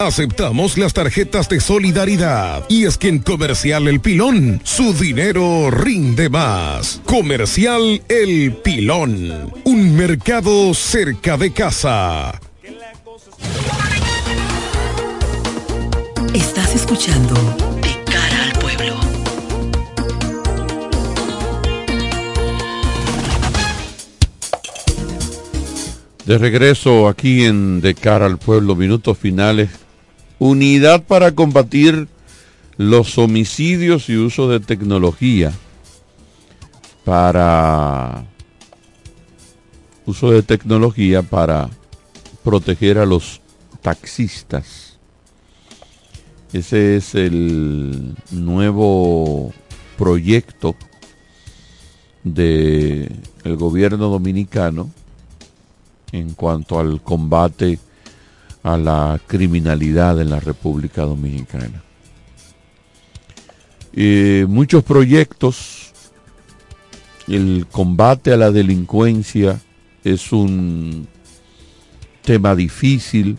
Aceptamos las tarjetas de solidaridad. Y es que en Comercial El Pilón, su dinero rinde más. Comercial El Pilón. Un mercado cerca de casa. Estás escuchando De cara al pueblo. De regreso aquí en De cara al pueblo, minutos finales Unidad para combatir los homicidios y uso de tecnología para uso de tecnología para proteger a los taxistas. Ese es el nuevo proyecto del el gobierno dominicano en cuanto al combate a la criminalidad en la República Dominicana. muchos proyectos, el combate a la delincuencia es un tema difícil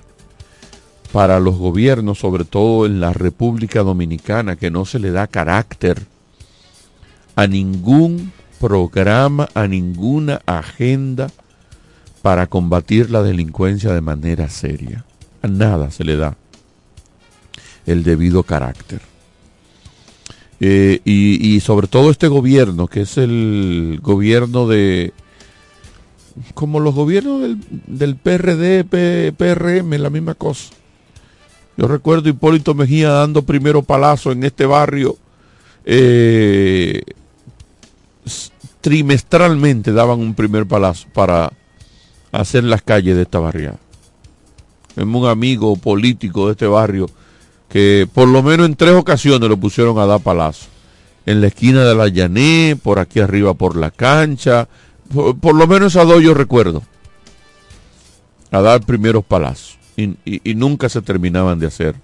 para los gobiernos, sobre todo en la República Dominicana, que no se le da carácter a ningún programa, a ninguna agenda para combatir la delincuencia de manera seria a nada se le da el debido carácter. Eh, y, sobre todo este gobierno, que es el gobierno de, como los gobiernos del, PRD, PRM, la misma cosa. Yo recuerdo Hipólito Mejía dando primero palazo en este barrio. Eh, trimestralmente daban un primer palazo para hacer las calles de esta barriada un amigo político de este barrio que por lo menos en tres ocasiones lo pusieron a dar palazo. En la esquina de la Llané, por aquí arriba por la cancha, por, lo menos a dos yo recuerdo. A dar primeros palazos. Y, nunca se terminaban de hacer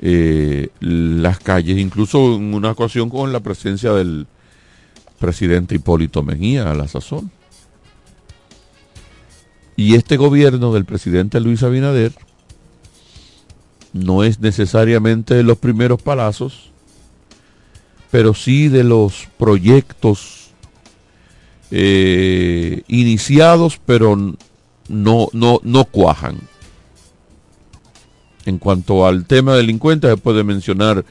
eh, las calles, incluso en una ocasión con la presencia del presidente Hipólito Mejía a la sazón. Y este gobierno del presidente Luis Abinader no es necesariamente de los primeros palazos, pero sí de los proyectos eh, iniciados, pero no, no, no cuajan. En cuanto al tema delincuente, se puede mencionar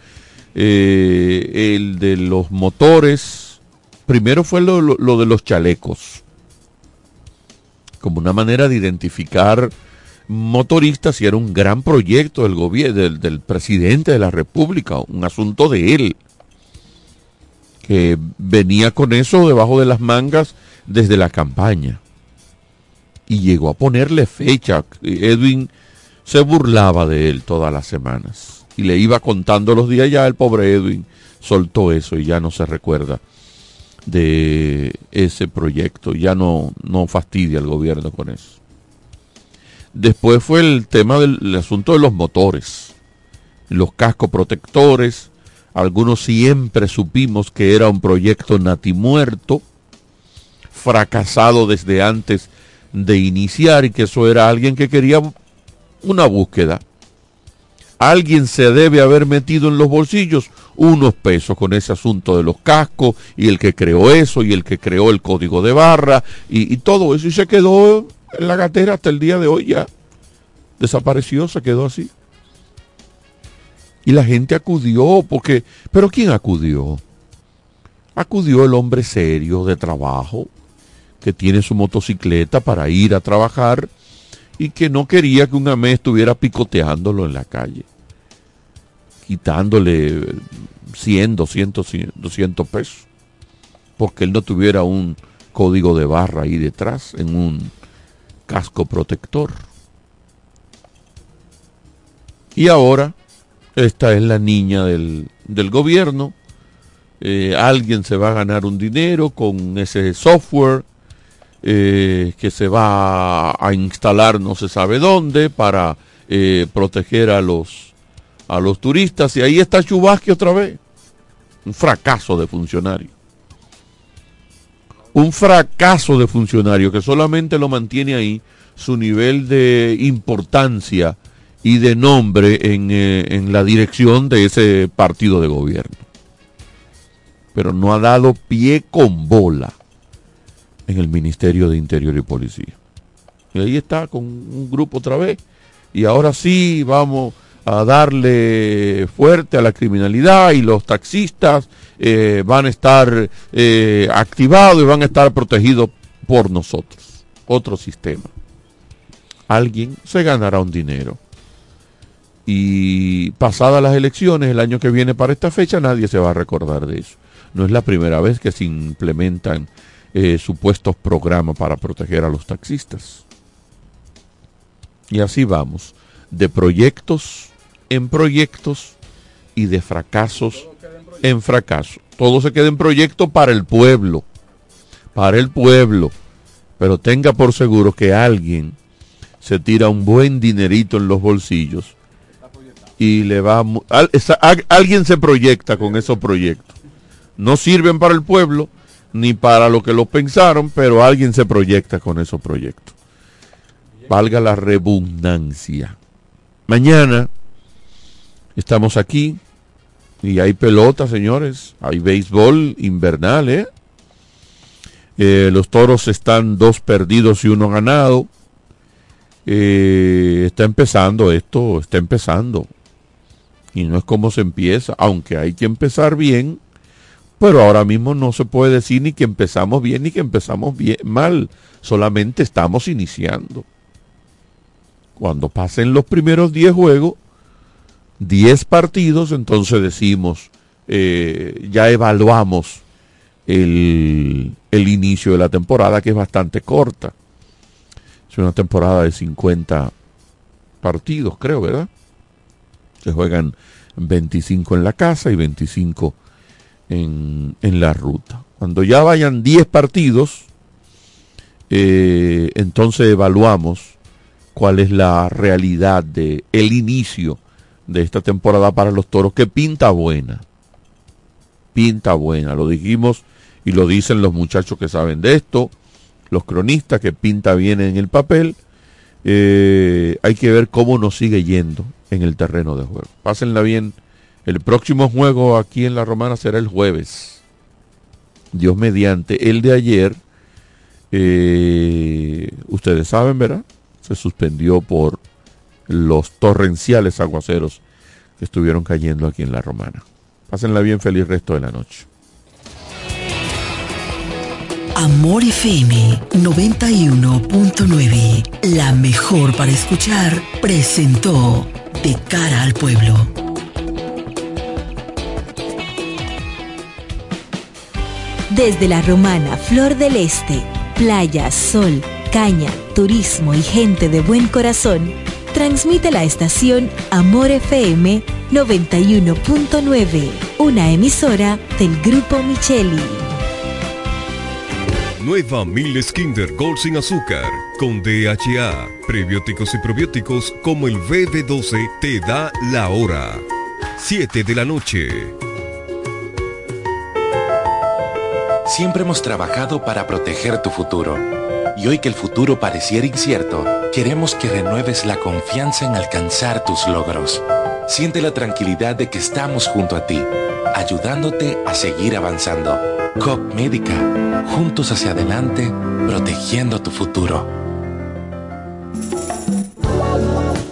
eh, el de los motores. Primero fue lo de los chalecos como una manera de identificar motoristas y era un gran proyecto del gobierno del, presidente de la República, un asunto de él que venía con eso debajo de las mangas desde la campaña. Y llegó a ponerle fecha. Edwin se burlaba de él todas las semanas. Y le iba contando los días ya el pobre Edwin soltó eso y ya no se recuerda de ese proyecto. Ya no, no fastidia al gobierno con eso. Después fue el tema del asunto de los motores, los cascos protectores. Algunos siempre supimos que era un proyecto natimuerto, fracasado desde antes de iniciar y que eso era alguien que quería una búsqueda. Alguien se debe haber metido en los bolsillos unos pesos con ese asunto de los cascos y el que creó eso y el que creó el código de barra y, todo eso y se quedó en la gatera hasta el día de hoy ya. Desapareció, se quedó así. Y la gente acudió porque, pero ¿quién acudió? Acudió el hombre serio de trabajo que tiene su motocicleta para ir a trabajar y que no quería que un amé estuviera picoteándolo en la calle quitándole 100, 200, 200 pesos, porque él no tuviera un código de barra ahí detrás, en un casco protector. Y ahora, esta es la niña del, del gobierno, eh, alguien se va a ganar un dinero con ese software eh, que se va a instalar no se sabe dónde para eh, proteger a los a los turistas y ahí está Chubasque otra vez un fracaso de funcionario un fracaso de funcionario que solamente lo mantiene ahí su nivel de importancia y de nombre en, eh, en la dirección de ese partido de gobierno pero no ha dado pie con bola en el Ministerio de Interior y Policía. Y ahí está con un grupo otra vez. Y ahora sí vamos a darle fuerte a la criminalidad y los taxistas eh, van a estar eh, activados y van a estar protegidos por nosotros. Otro sistema. Alguien se ganará un dinero. Y pasadas las elecciones, el año que viene para esta fecha, nadie se va a recordar de eso. No es la primera vez que se implementan eh, supuestos programas para proteger a los taxistas. Y así vamos, de proyectos en proyectos y de fracasos en fracaso. Todo se queda en proyecto para el pueblo, para el pueblo. Pero tenga por seguro que alguien se tira un buen dinerito en los bolsillos y le va... alguien se proyecta con esos proyectos. No sirven para el pueblo, ni para lo que lo pensaron, pero alguien se proyecta con esos proyectos. Valga la redundancia. Mañana estamos aquí y hay pelota, señores. Hay béisbol invernal, ¿eh? Eh, los toros están dos perdidos y uno ganado. Eh, está empezando esto, está empezando. Y no es como se empieza, aunque hay que empezar bien pero ahora mismo no se puede decir ni que empezamos bien ni que empezamos mal, solamente estamos iniciando. Cuando pasen los primeros 10 juegos, 10 partidos, entonces decimos, eh, ya evaluamos el, el inicio de la temporada, que es bastante corta. Es una temporada de 50 partidos, creo, ¿verdad? Se juegan 25 en la casa y 25 en, la ruta. Cuando ya vayan 10 partidos, eh, entonces evaluamos cuál es la realidad de el inicio de esta temporada para los toros, que pinta buena. Pinta buena, lo dijimos y lo dicen los muchachos que saben de esto, los cronistas que pinta bien en el papel. Eh, hay que ver cómo nos sigue yendo en el terreno de juego. Pásenla bien el próximo juego aquí en la Romana será el jueves. Dios mediante. El de ayer, eh, ustedes saben, ¿verdad? Se suspendió por los torrenciales aguaceros que estuvieron cayendo aquí en la Romana. Pásenla bien, feliz resto de la noche. Amor FM 91.9, la mejor para escuchar, presentó De cara al pueblo. Desde la romana Flor del Este, playa, sol, caña, turismo y gente de buen corazón, transmite la estación Amor FM 91.9, una emisora del Grupo Micheli. Nueva Miles Kinder Gold sin azúcar, con DHA, prebióticos y probióticos como el BB12 te da la hora. 7 de la noche. Siempre hemos trabajado para proteger tu futuro. Y hoy que el futuro pareciera incierto, queremos que renueves la confianza en alcanzar tus logros. Siente la tranquilidad de que estamos junto a ti, ayudándote a seguir avanzando. COP Médica, juntos hacia adelante, protegiendo tu futuro.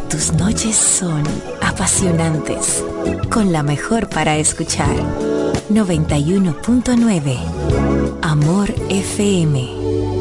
Tus noches son apasionantes, con la mejor para escuchar. 91.9 Amor FM.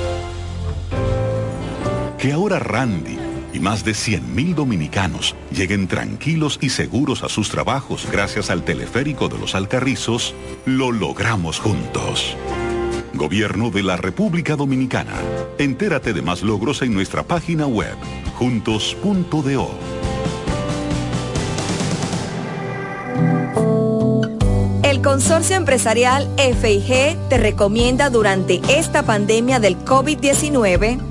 Que ahora Randy y más de 100.000 dominicanos lleguen tranquilos y seguros a sus trabajos gracias al teleférico de los Alcarrizos, lo logramos juntos. Gobierno de la República Dominicana. Entérate de más logros en nuestra página web, juntos.do. El Consorcio Empresarial FIG te recomienda durante esta pandemia del COVID-19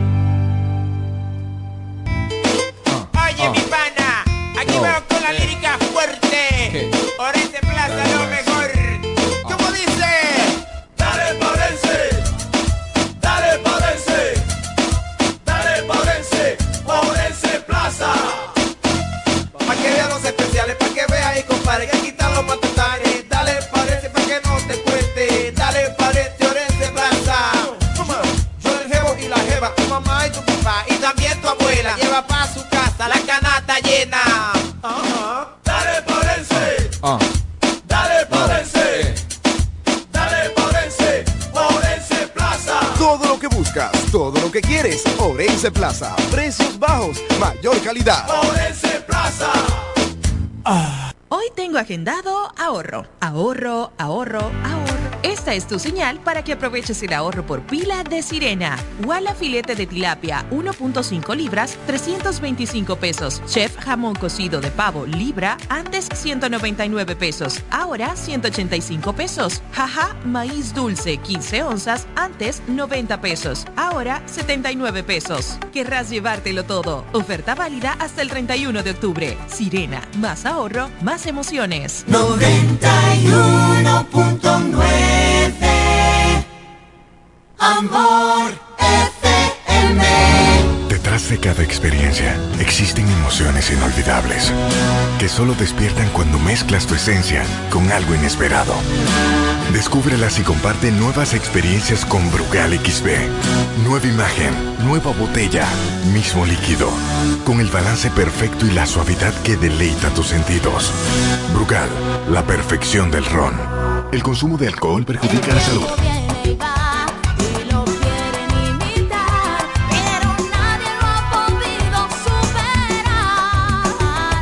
Canasta llena. Ajá. Dale Orense, dale Orense, dale Orense, Orense Plaza. Todo lo que buscas, todo lo que quieres. Orense Plaza. Precios bajos, mayor calidad. Orense Plaza. Hoy tengo agendado ahorro, ahorro, ahorro, ahorro. Esta es tu señal para que aproveches el ahorro por pila de Sirena. Walla filete de tilapia 1.5 libras, 325 pesos. Chef jamón cocido de pavo libra, antes 199 pesos, ahora 185 pesos. Jaja, maíz dulce 15 onzas, antes 90 pesos, ahora 79 pesos. Querrás llevártelo todo. Oferta válida hasta el 31 de octubre. Sirena, más ahorro, más emociones. 91.9 Amor FM. De cada experiencia existen emociones inolvidables que solo despiertan cuando mezclas tu esencia con algo inesperado. Descúbrelas y comparte nuevas experiencias con Brugal XB. Nueva imagen, nueva botella, mismo líquido, con el balance perfecto y la suavidad que deleita tus sentidos. Brugal, la perfección del ron. El consumo de alcohol perjudica la salud.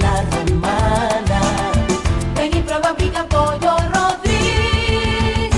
la romana. Ven y prueba Rodríguez.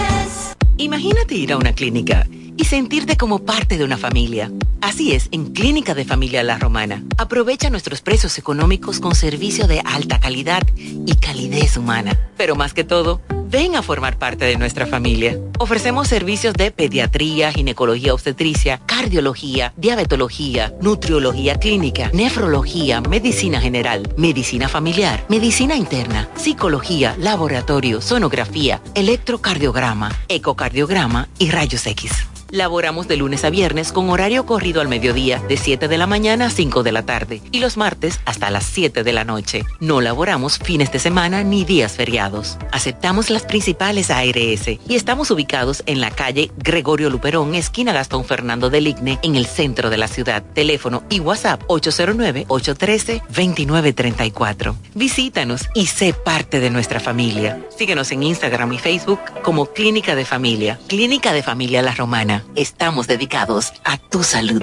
Imagínate ir a una clínica y sentirte como parte de una familia. Así es, en Clínica de Familia La Romana. Aprovecha nuestros precios económicos con servicio de alta calidad y calidez humana. Pero más que todo, Ven a formar parte de nuestra familia. Ofrecemos servicios de pediatría, ginecología obstetricia, cardiología, diabetología, nutriología clínica, nefrología, medicina general, medicina familiar, medicina interna, psicología, laboratorio, sonografía, electrocardiograma, ecocardiograma y rayos X. Laboramos de lunes a viernes con horario corrido al mediodía de 7 de la mañana a 5 de la tarde y los martes hasta las 7 de la noche. No laboramos fines de semana ni días feriados. Aceptamos las principales ARS y estamos ubicados en la calle Gregorio Luperón, esquina Gastón Fernando del Igne, en el centro de la ciudad. Teléfono y WhatsApp 809-813-2934. Visítanos y sé parte de nuestra familia. Síguenos en Instagram y Facebook como Clínica de Familia. Clínica de Familia La Romana estamos dedicados a tu salud.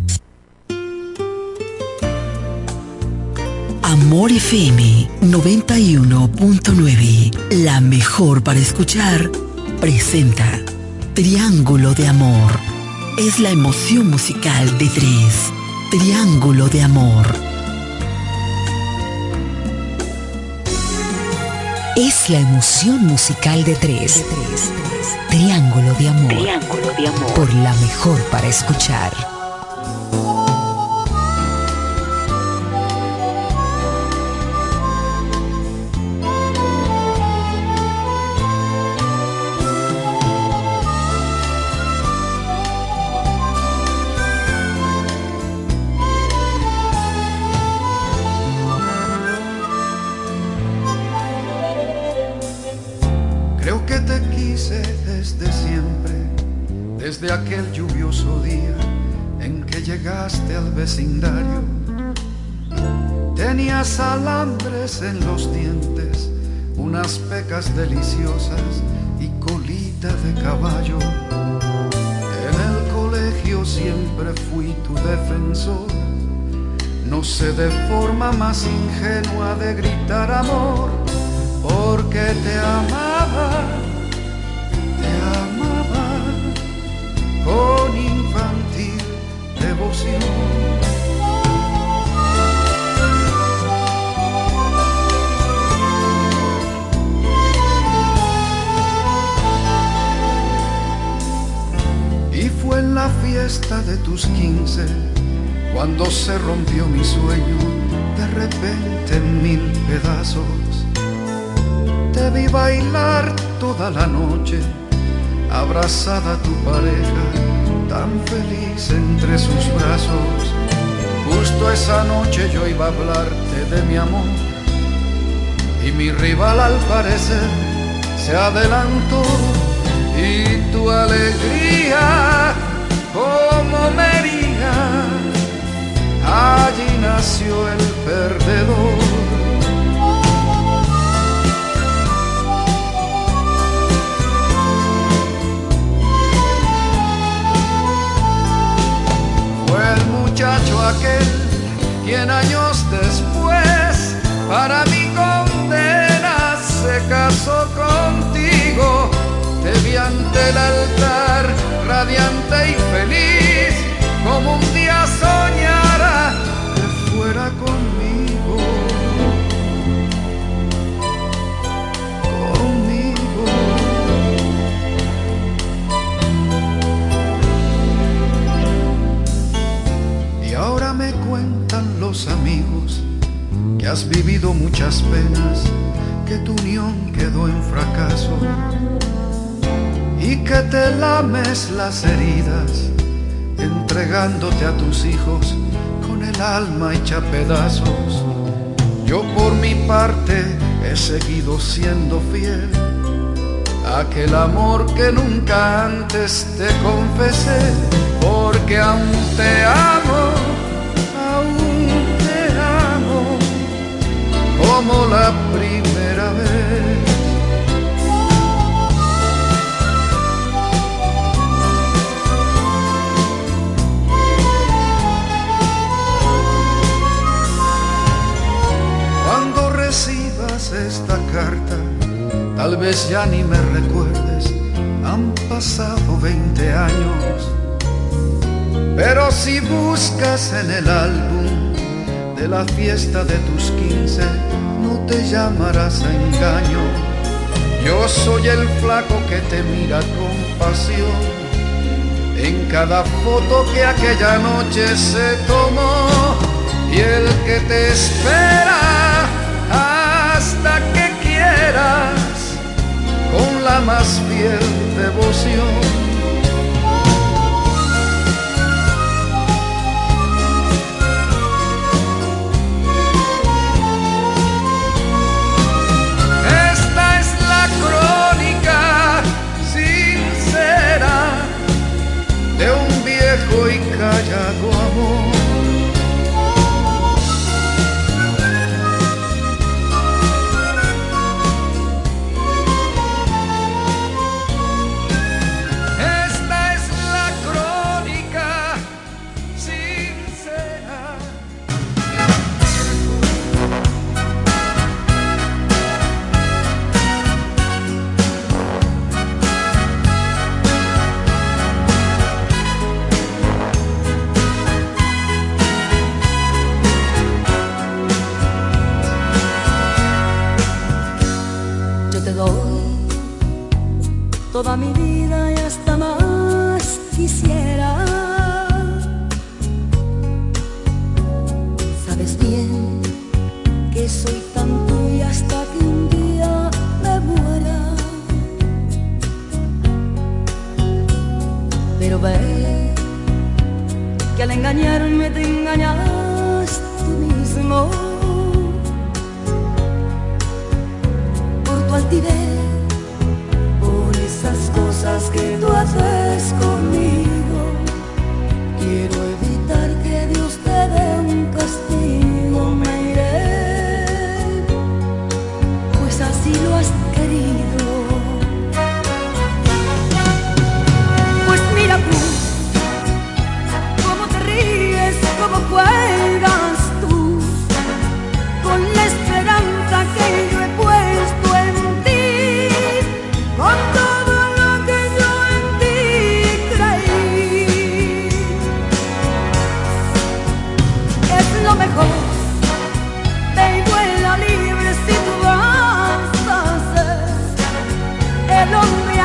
Amor FM 91.9, la mejor para escuchar, presenta Triángulo de Amor. Es la emoción musical de tres. Triángulo de Amor. Es la emoción musical de tres. Triángulo de amor. Triángulo de amor. Por la mejor para escuchar. Aquel lluvioso día en que llegaste al vecindario. Tenías alambres en los dientes, unas pecas deliciosas y colita de caballo. En el colegio siempre fui tu defensor. No sé de forma más ingenua de gritar amor, porque te amaba, devoción. Y fue en la fiesta de tus quince cuando se rompió mi sueño de repente en mil pedazos. Te vi bailar toda la noche, abrazada a tu pareja, tan feliz entre sus brazos. Justo esa noche yo iba a hablarte de mi amor y mi rival al parecer se adelantó y tu alegría como me allí nació el perdedor. Aquel quien años después para mi condena se casó contigo. Te vi ante el altar radiante y feliz como un día soñara que fuera conmigo. Amigos que has vivido muchas penas, que tu unión quedó en fracaso y que te lames las heridas, entregándote a tus hijos con el alma hecha pedazos. Yo por mi parte he seguido siendo fiel a aquel amor que nunca antes te confesé, porque aún te amo, como la primera vez. Cuando recibas esta carta, tal vez ya ni me recuerdes, han pasado 20 años. Pero si buscas en el álbum, de la fiesta de tus quince, no te llamarás a engaño. Yo soy el flaco que te mira con pasión en cada foto que aquella noche se tomó y el que te espera hasta que quieras con la más fiel devoción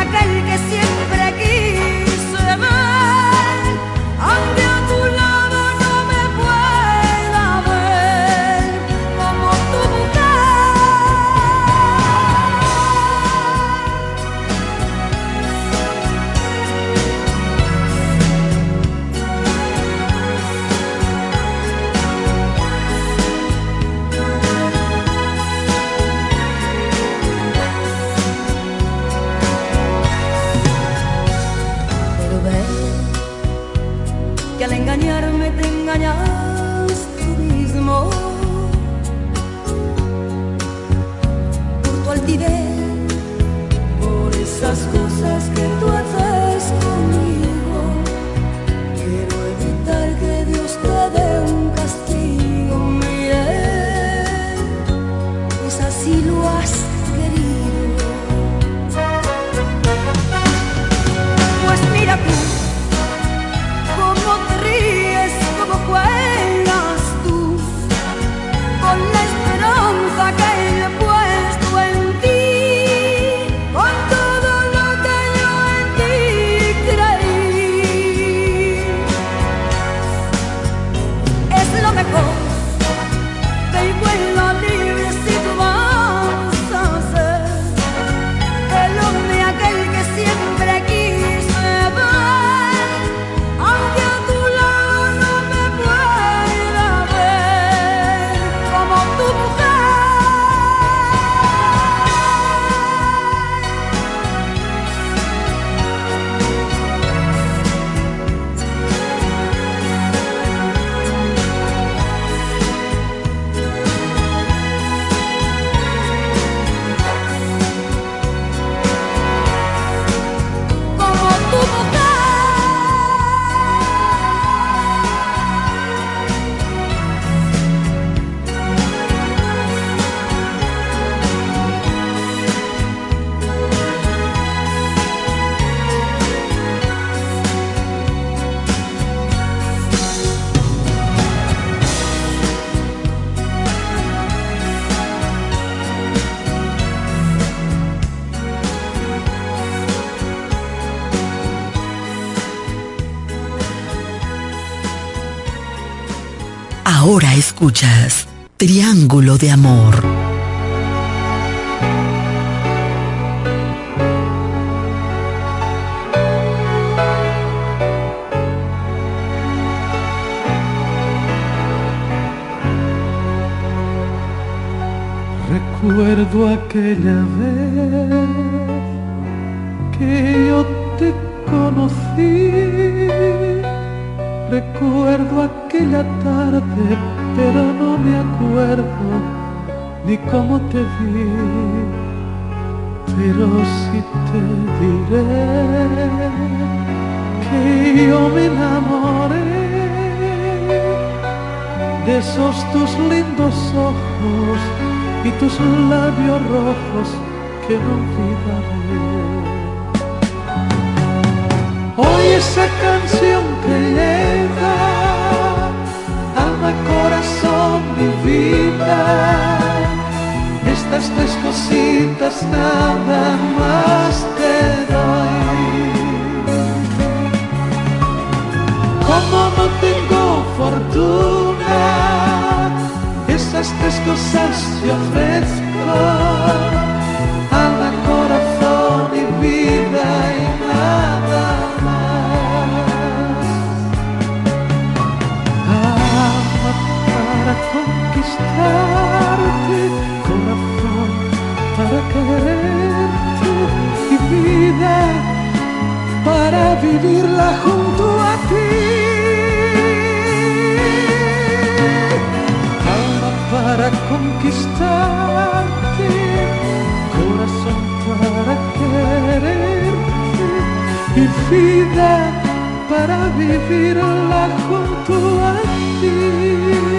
aquel que siempre escuchas Triángulo de Amor. Recuerdo aquella vez que yo te conocí. Recuerdo aquella tarde, pero no me acuerdo ni cómo te vi. Pero sí te diré que yo me enamoré de esos tus lindos ojos y tus labios rojos que no olvidaré. Hoy esa canción que lleva alma, corazón, mi vida, estas tres cositas nada más te doy. Como no tengo fortuna, esas tres cosas te ofrezco. Alma, corazón y vida y nada conquistarte, corazón para quererte y vida para vivirla junto a ti alma para conquistarte, corazón para quererte y vida para vivirla junto a ti.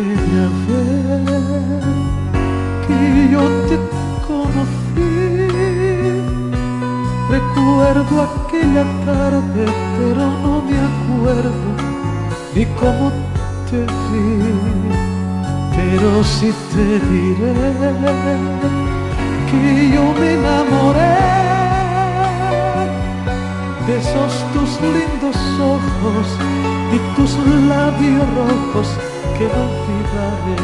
Aquella vez que yo te conocí. Recuerdo aquella tarde, pero no me acuerdo ni cómo te vi. Pero sí te diré que yo me enamoré de esos tus lindos ojos y tus labios rojos que olvidaré.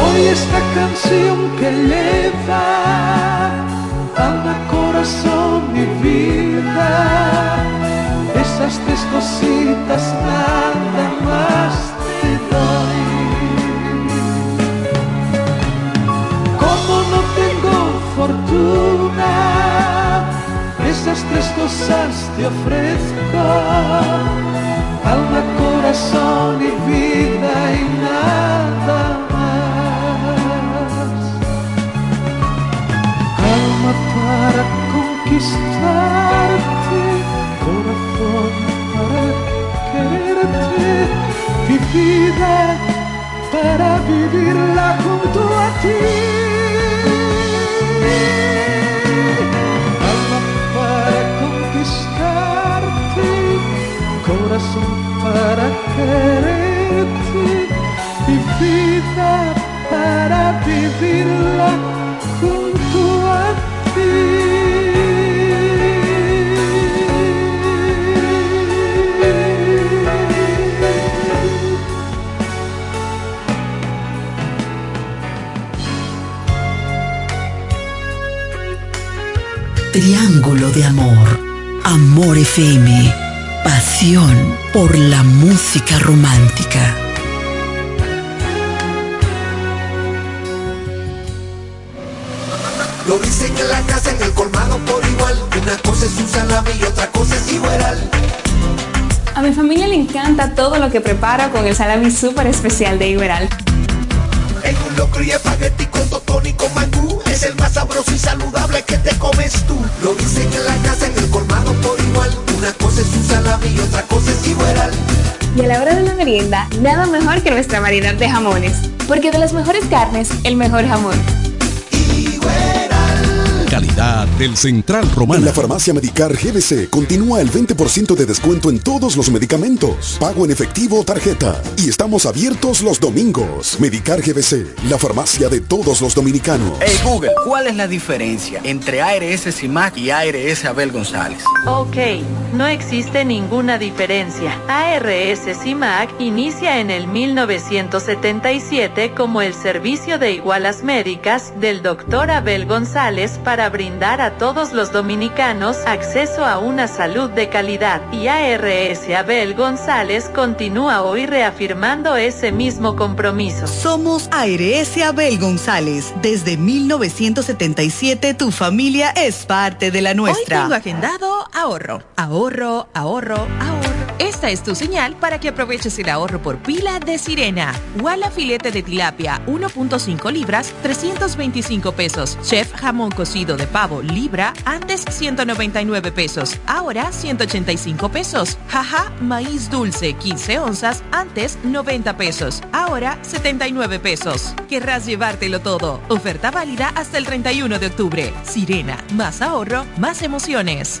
Hoy esta canción que lleva alma, corazón y vida, esas tres cositas nada más te doy. Como no tengo fortuna, esas tres cosas te ofrezco. Alma, corazón y vida y nada Pasión por la música romántica. Lo dicen en la casa, en el colmado por igual. Una cosa es un salami y otra cosa es igual. A mi familia le encanta todo lo que preparo con el salami súper especial de Iberal. En un locro y espagueti con totón y con mangú. Es el más sabroso y saludable que te comes tú. Lo dicen en la casa, en el y. Y a la hora de la merienda, nada mejor que nuestra variedad de jamones. Porque de las mejores carnes, el mejor jamón. Del Central Romana. En la farmacia Medicar GBC continúa el 20% de descuento en todos los medicamentos. Pago en efectivo o tarjeta. Y estamos abiertos los domingos. Medicar GBC, la farmacia de todos los dominicanos. Hey Google, ¿cuál es la diferencia entre ARS CIMAC y ARS Abel González? Ok, no existe ninguna diferencia. ARS CIMAC inicia en el 1977 como el servicio de igualas médicas del doctor Abel González para brindar a todos los dominicanos acceso a una salud de calidad y ARS Abel González continúa hoy reafirmando ese mismo compromiso. Somos ARS Abel González. Desde 1977 tu familia es parte de la nuestra. Hoy tengo agendado ahorro, ahorro, ahorro, ahorro. Esta es tu señal para que aproveches el ahorro por pila de Sirena. Walla filete de tilapia 1.5 libras 325 pesos. Chef jamón cocido de pavo libra antes 199 pesos, ahora 185 pesos. Jaja maíz dulce 15 onzas antes 90 pesos, ahora 79 pesos. Querrás llevártelo todo. Oferta válida hasta el 31 de octubre. Sirena, más ahorro, más emociones.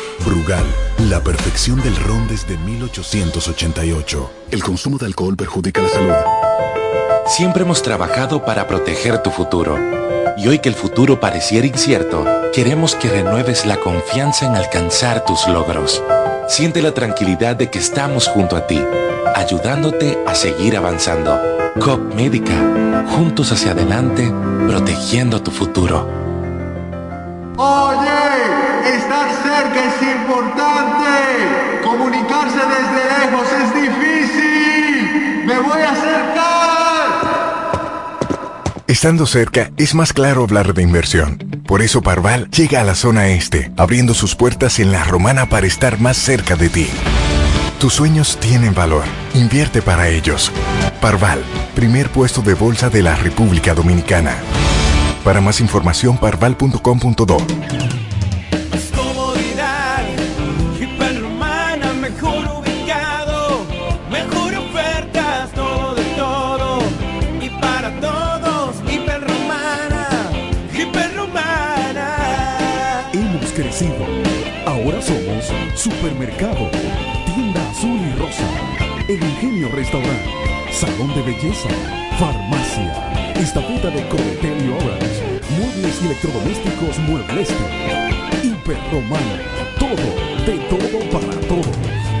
Brugal, la perfección del ron desde 1888. El consumo de alcohol perjudica la salud. Siempre hemos trabajado para proteger tu futuro. Y hoy que el futuro pareciera incierto, queremos que renueves la confianza en alcanzar tus logros. Siente la tranquilidad de que estamos junto a ti, ayudándote a seguir avanzando. COP Médica, juntos hacia adelante, protegiendo tu futuro. Cerca es importante. Comunicarse desde lejos es difícil. Me voy a acercar. Estando cerca, es más claro hablar de inversión. Por eso Parval llega a la zona este, abriendo sus puertas en la romana para estar más cerca de ti. Tus sueños tienen valor. Invierte para ellos. Parval, primer puesto de bolsa de la República Dominicana. Para más información, parval.com.do. Supermercado, Tienda Azul y Rosa, El Ingenio Restaurant, Salón de Belleza, Farmacia, Estafeta de Cometel y Orange, Muebles y Electrodomésticos Muebleste, Hiperromana, todo, de todo para todos.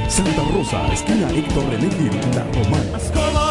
Santa Rosa, esquina Héctor René La Romana.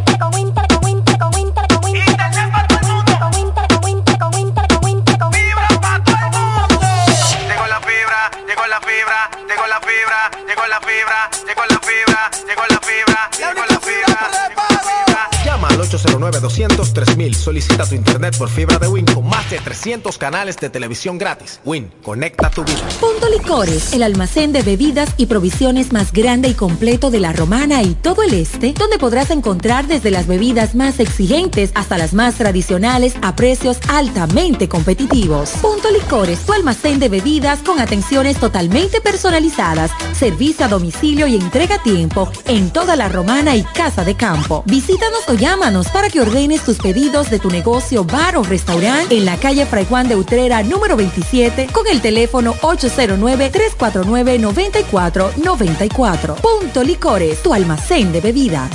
809-200-3000. Solicita tu internet por fibra de Win con más de 300 canales de televisión gratis. Win, conecta tu vida. Punto Licores, el almacén de bebidas y provisiones más grande y completo de la Romana y todo el este, donde podrás encontrar desde las bebidas más exigentes hasta las más tradicionales a precios altamente competitivos. Punto Licores, tu almacén de bebidas con atenciones totalmente personalizadas, servicio a domicilio y entrega a tiempo en toda la Romana y Casa de Campo. Visítanos o llámanos para que ordenes tus pedidos de tu negocio, bar o restaurante en la calle Fray Juan de Utrera número 27 con el teléfono 809-349-9494. Punto Licores, tu almacén de bebidas.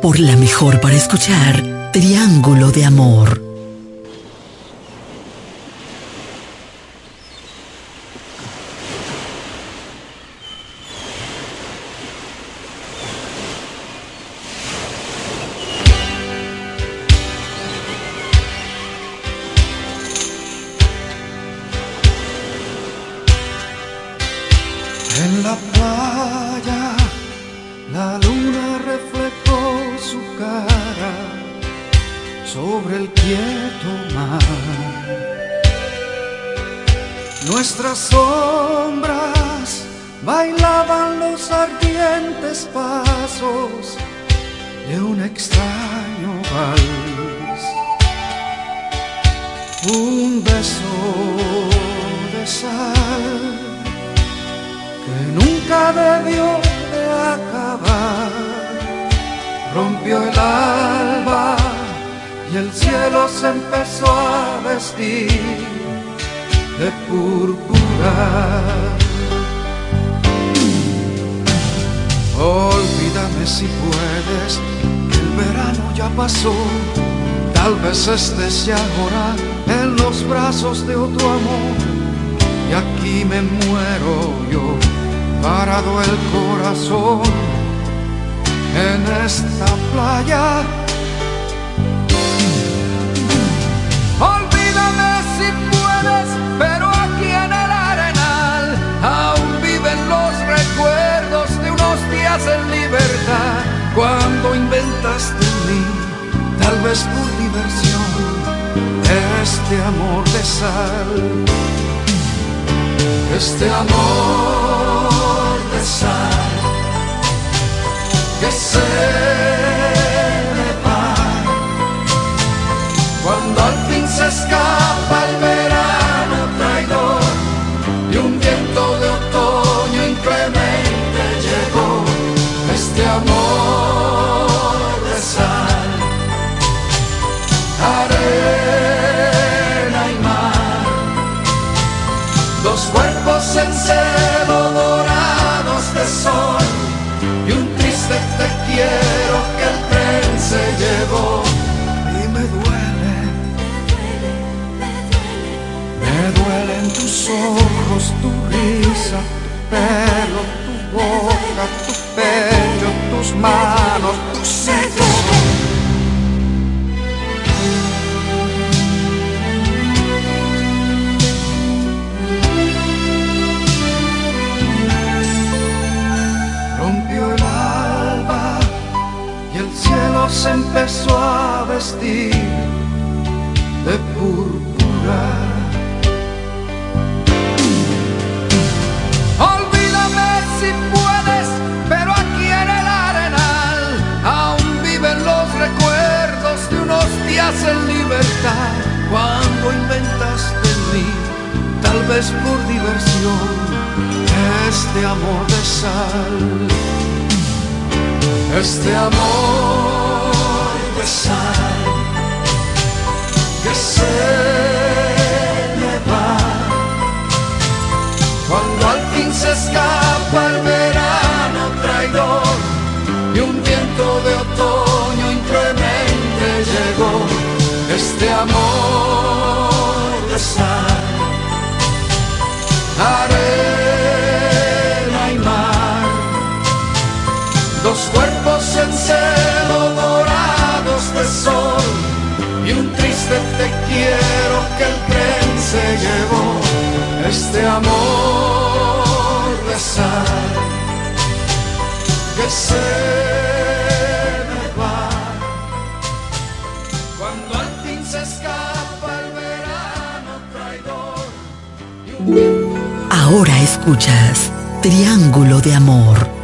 Por la mejor para escuchar, Triángulo de Amor. Este amor de sal que se quiero que el tren se llevó y me duele, me duelen tus ojos, tu risa, tu pelo, tu boca, tu pecho, tus manos, vez por diversión, este amor de sal, este amor de sal. Que se me va. Cuando al fin se escapa el verano traidor y un viento de otoño inclemente llegó. Este amor de sal arena y mar. Dos cuerpos en celo dorados de sol y un triste te quiero que el tren se llevó. Este amor de sal que se Ahora escuchas Triángulo de Amor